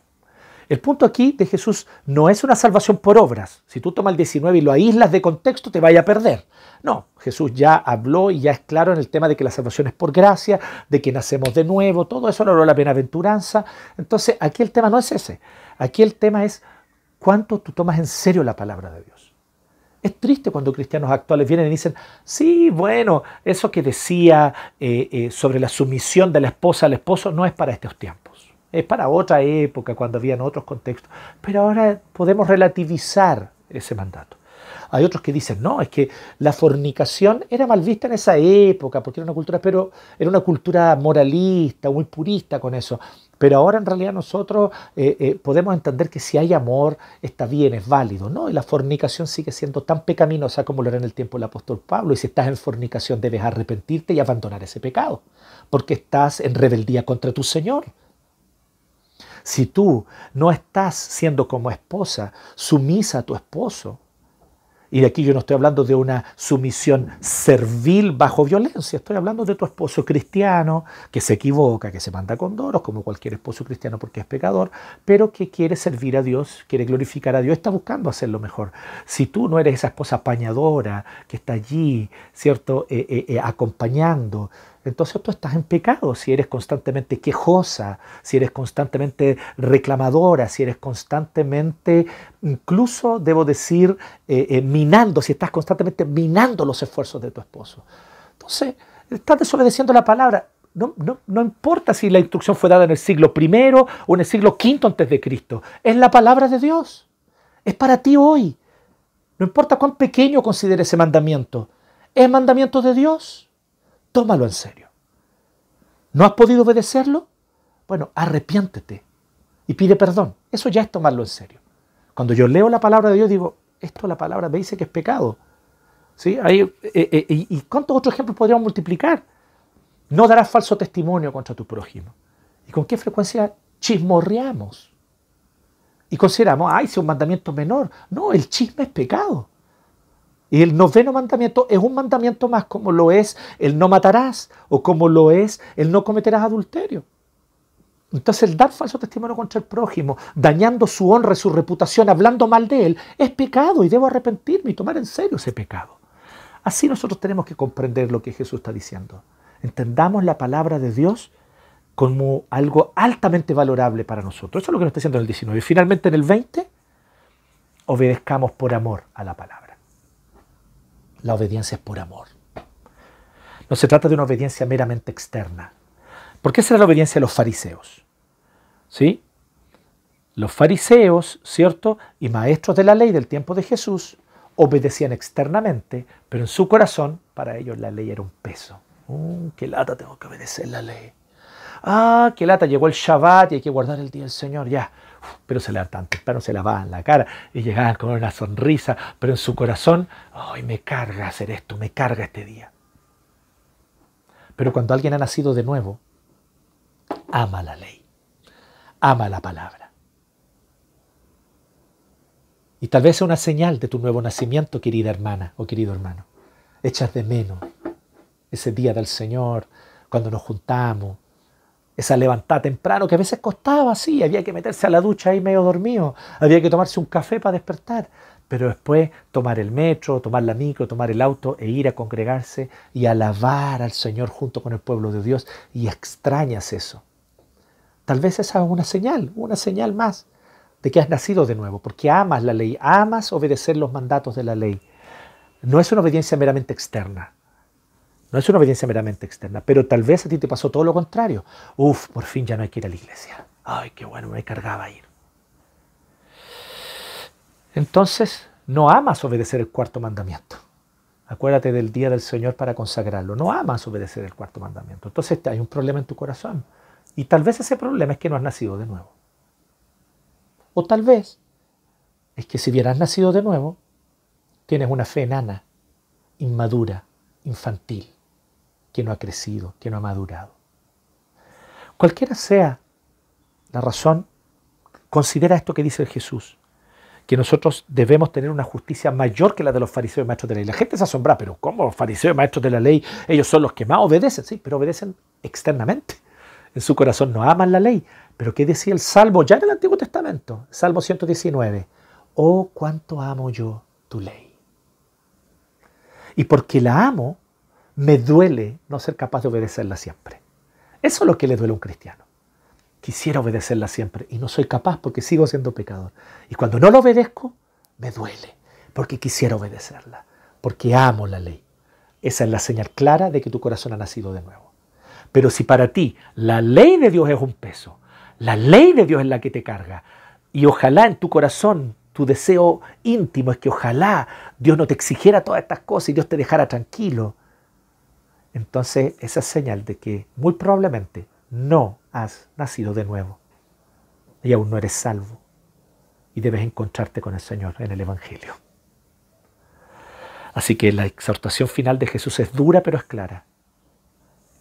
El punto aquí de Jesús no es una salvación por obras. Si tú tomas el 19 y lo aíslas de contexto, te vaya a perder. No, Jesús ya habló y ya es claro en el tema de que la salvación es por gracia, de que nacemos de nuevo, todo eso lo habló la bienaventuranza. Entonces, aquí el tema no es ese. Aquí el tema es cuánto tú tomas en serio la palabra de Dios. Es triste cuando cristianos actuales vienen y dicen, sí, bueno, eso que decía eh, eh, sobre la sumisión de la esposa al esposo no es para estos tiempos. Es para otra época, cuando habían otros contextos. Pero ahora podemos relativizar ese mandato. Hay otros que dicen, no, es que la fornicación era mal vista en esa época, porque era una cultura, pero era una cultura moralista, muy purista con eso. Pero ahora en realidad nosotros eh, eh, podemos entender que si hay amor, está bien, es válido, ¿no? Y la fornicación sigue siendo tan pecaminosa como lo era en el tiempo del apóstol Pablo. Y si estás en fornicación debes arrepentirte y abandonar ese pecado, porque estás en rebeldía contra tu Señor. Si tú no estás siendo como esposa sumisa a tu esposo, y aquí yo no estoy hablando de una sumisión servil bajo violencia, estoy hablando de tu esposo cristiano que se equivoca, que se manda con doros, como cualquier esposo cristiano porque es pecador, pero que quiere servir a Dios, quiere glorificar a Dios, está buscando hacerlo mejor. Si tú no eres esa esposa apañadora que está allí, ¿cierto?, eh, eh, eh, acompañando, entonces tú estás en pecado si eres constantemente quejosa, si eres constantemente reclamadora, si eres constantemente, incluso debo decir, eh, eh, minando, si estás constantemente minando los esfuerzos de tu esposo. Entonces, estás desobedeciendo la palabra. No, no, importa si la instrucción fue dada en el siglo I o en el siglo V antes de Cristo. Es la palabra de Dios. Es para ti hoy. No importa cuán pequeño considere ese mandamiento. Es mandamiento de Dios tómalo en serio. ¿No has podido obedecerlo? Bueno, arrepiéntete y pide perdón. Eso ya es tomarlo en serio. Cuando yo leo la palabra de Dios, digo, esto la palabra me dice que es pecado. ¿Sí? Eh, eh, ¿Y cuántos otros ejemplos podríamos multiplicar? No darás falso testimonio contra tu prójimo. ¿Y con qué frecuencia chismorreamos? Y consideramos, ay, si es un mandamiento menor. No, el chisme es pecado. Y el noveno mandamiento es un mandamiento más como lo es el no matarás o como lo es el no cometerás adulterio. Entonces el dar falso testimonio contra el prójimo, dañando su honra su reputación, hablando mal de él, es pecado y debo arrepentirme y tomar en serio ese pecado. Así nosotros tenemos que comprender lo que Jesús está diciendo. Entendamos la palabra de Dios como algo altamente valorable para nosotros. Eso es lo que nos está diciendo en el 19. Y finalmente en el 20, obedezcamos por amor a la palabra. La obediencia es por amor. No se trata de una obediencia meramente externa. ¿Por qué será la obediencia de los fariseos? ¿Sí? Los fariseos, ¿cierto? Y maestros de la ley del tiempo de Jesús obedecían externamente, pero en su corazón, para ellos la ley era un peso. Uh, ¡Qué lata tengo que obedecer la ley! ¡Ah, qué lata! Llegó el Shabbat y hay que guardar el día del Señor, ya pero se levantaban temprano, se lavaban la cara y llegaban con una sonrisa, pero en su corazón, ¡ay, me carga hacer esto, me carga este día! Pero cuando alguien ha nacido de nuevo, ama la ley, ama la palabra. Y tal vez sea una señal de tu nuevo nacimiento, querida hermana o querido hermano. Echas de menos ese día del Señor, cuando nos juntamos, esa levantada temprano que a veces costaba, sí, había que meterse a la ducha ahí medio dormido, había que tomarse un café para despertar, pero después tomar el metro, tomar la micro, tomar el auto e ir a congregarse y alabar al Señor junto con el pueblo de Dios y extrañas eso. Tal vez esa es una señal, una señal más de que has nacido de nuevo, porque amas la ley, amas obedecer los mandatos de la ley. No es una obediencia meramente externa, no es una obediencia meramente externa, pero tal vez a ti te pasó todo lo contrario. Uf, por fin ya no hay que ir a la iglesia. Ay, qué bueno, me cargaba ir. Entonces, no amas obedecer el cuarto mandamiento. Acuérdate del día del Señor para consagrarlo. No amas obedecer el cuarto mandamiento. Entonces hay un problema en tu corazón. Y tal vez ese problema es que no has nacido de nuevo. O tal vez es que si hubieras nacido de nuevo, tienes una fe enana, inmadura, infantil que no ha crecido, que no ha madurado. Cualquiera sea la razón, considera esto que dice Jesús, que nosotros debemos tener una justicia mayor que la de los fariseos y maestros de la ley. La gente se asombra, pero ¿cómo los fariseos y maestros de la ley, ellos son los que más obedecen? Sí, pero obedecen externamente. En su corazón no aman la ley. Pero ¿qué decía el Salmo ya en el Antiguo Testamento? Salmo 119. Oh, cuánto amo yo tu ley. Y porque la amo, me duele no ser capaz de obedecerla siempre. Eso es lo que le duele a un cristiano. Quisiera obedecerla siempre y no soy capaz porque sigo siendo pecador. Y cuando no lo obedezco, me duele porque quisiera obedecerla, porque amo la ley. Esa es la señal clara de que tu corazón ha nacido de nuevo. Pero si para ti la ley de Dios es un peso, la ley de Dios es la que te carga, y ojalá en tu corazón tu deseo íntimo es que ojalá Dios no te exigiera todas estas cosas y Dios te dejara tranquilo, entonces esa es señal de que muy probablemente no has nacido de nuevo y aún no eres salvo y debes encontrarte con el Señor en el Evangelio. Así que la exhortación final de Jesús es dura pero es clara.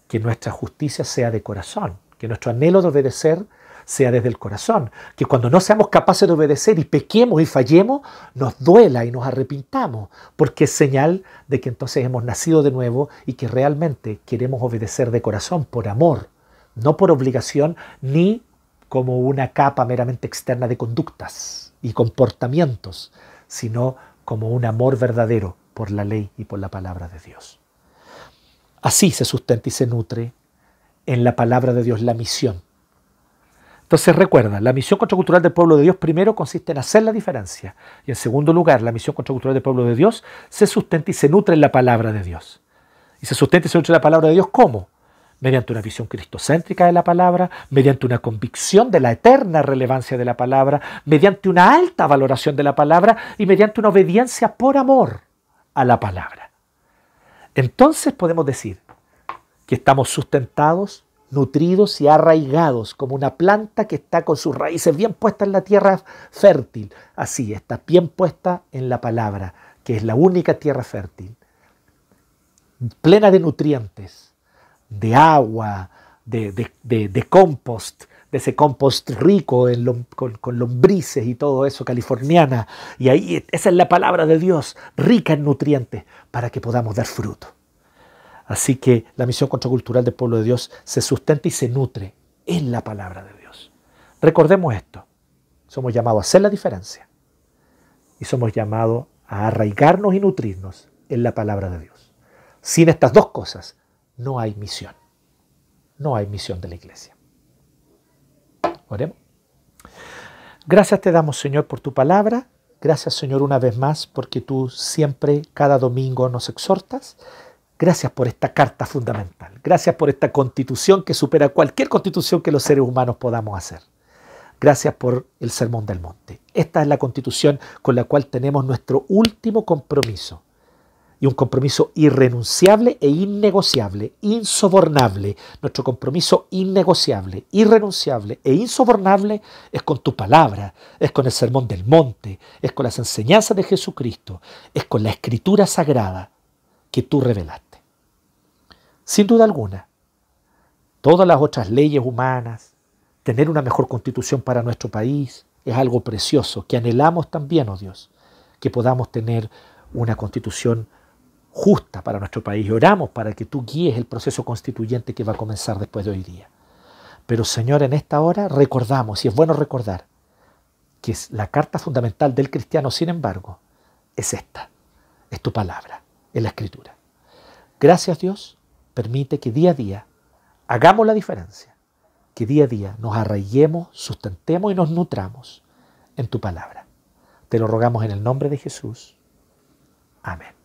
Que nuestra justicia sea de corazón, que nuestro anhelo de obedecer sea desde el corazón. Que cuando no seamos capaces de obedecer y pequemos y fallemos, nos duela y nos arrepintamos, porque es señal de que entonces hemos nacido de nuevo y que realmente queremos obedecer de corazón, por amor, no por obligación ni como una capa meramente externa de conductas y comportamientos, sino como un amor verdadero por la ley y por la palabra de Dios. Así se sustenta y se nutre en la palabra de Dios la misión entonces recuerda, la misión contracultural del pueblo de Dios primero consiste en hacer la diferencia. Y en segundo lugar, la misión contracultural del pueblo de Dios se sustenta y se nutre en la palabra de Dios. Y se sustenta y se nutre en la palabra de Dios ¿cómo? Mediante una visión cristocéntrica de la palabra, mediante una convicción de la eterna relevancia de la palabra, mediante una alta valoración de la palabra y mediante una obediencia por amor a la palabra. Entonces podemos decir que estamos sustentados nutridos y arraigados, como una planta que está con sus raíces bien puestas en la tierra fértil. Así, está bien puesta en la palabra, que es la única tierra fértil, plena de nutrientes, de agua, de, de, compost, de ese compost rico con, con, lombrices y todo eso, californiana. Y ahí esa es la palabra de Dios, rica en nutrientes, para que podamos dar fruto. Así que la misión contracultural del pueblo de Dios se sustenta y se nutre en la palabra de Dios. Recordemos esto. Somos llamados a hacer la diferencia. Y somos llamados a arraigarnos y nutrirnos en la palabra de Dios. Sin estas dos cosas no hay misión. No hay misión de la iglesia. Oremos. Gracias te damos, Señor, por tu palabra. Gracias, Señor, una vez más, porque tú siempre, cada domingo, nos exhortas. Gracias por esta carta fundamental. Gracias por esta constitución que supera cualquier constitución que los seres humanos podamos hacer. Gracias por el Sermón del Monte. Esta es la constitución con la cual tenemos nuestro último compromiso. Y un compromiso irrenunciable e innegociable, insobornable. Nuestro compromiso innegociable, irrenunciable e insobornable es con tu palabra, es con el Sermón del Monte, es con las enseñanzas de Jesucristo, es con la escritura sagrada que tú revelaste. Sin duda alguna, todas las otras leyes humanas, tener una mejor constitución para nuestro país, es algo precioso, que anhelamos también, oh Dios, que podamos tener una constitución justa para nuestro país y oramos para que tú guíes el proceso constituyente que va a comenzar después de hoy día. Pero Señor, en esta hora recordamos, y es bueno recordar, que la carta fundamental del cristiano, sin embargo, es esta, es tu palabra, es la escritura. Gracias Dios permite que día a día hagamos la diferencia, que día a día nos arraiguemos, sustentemos y nos nutramos en tu palabra. Te lo rogamos en el nombre de Jesús. Amén.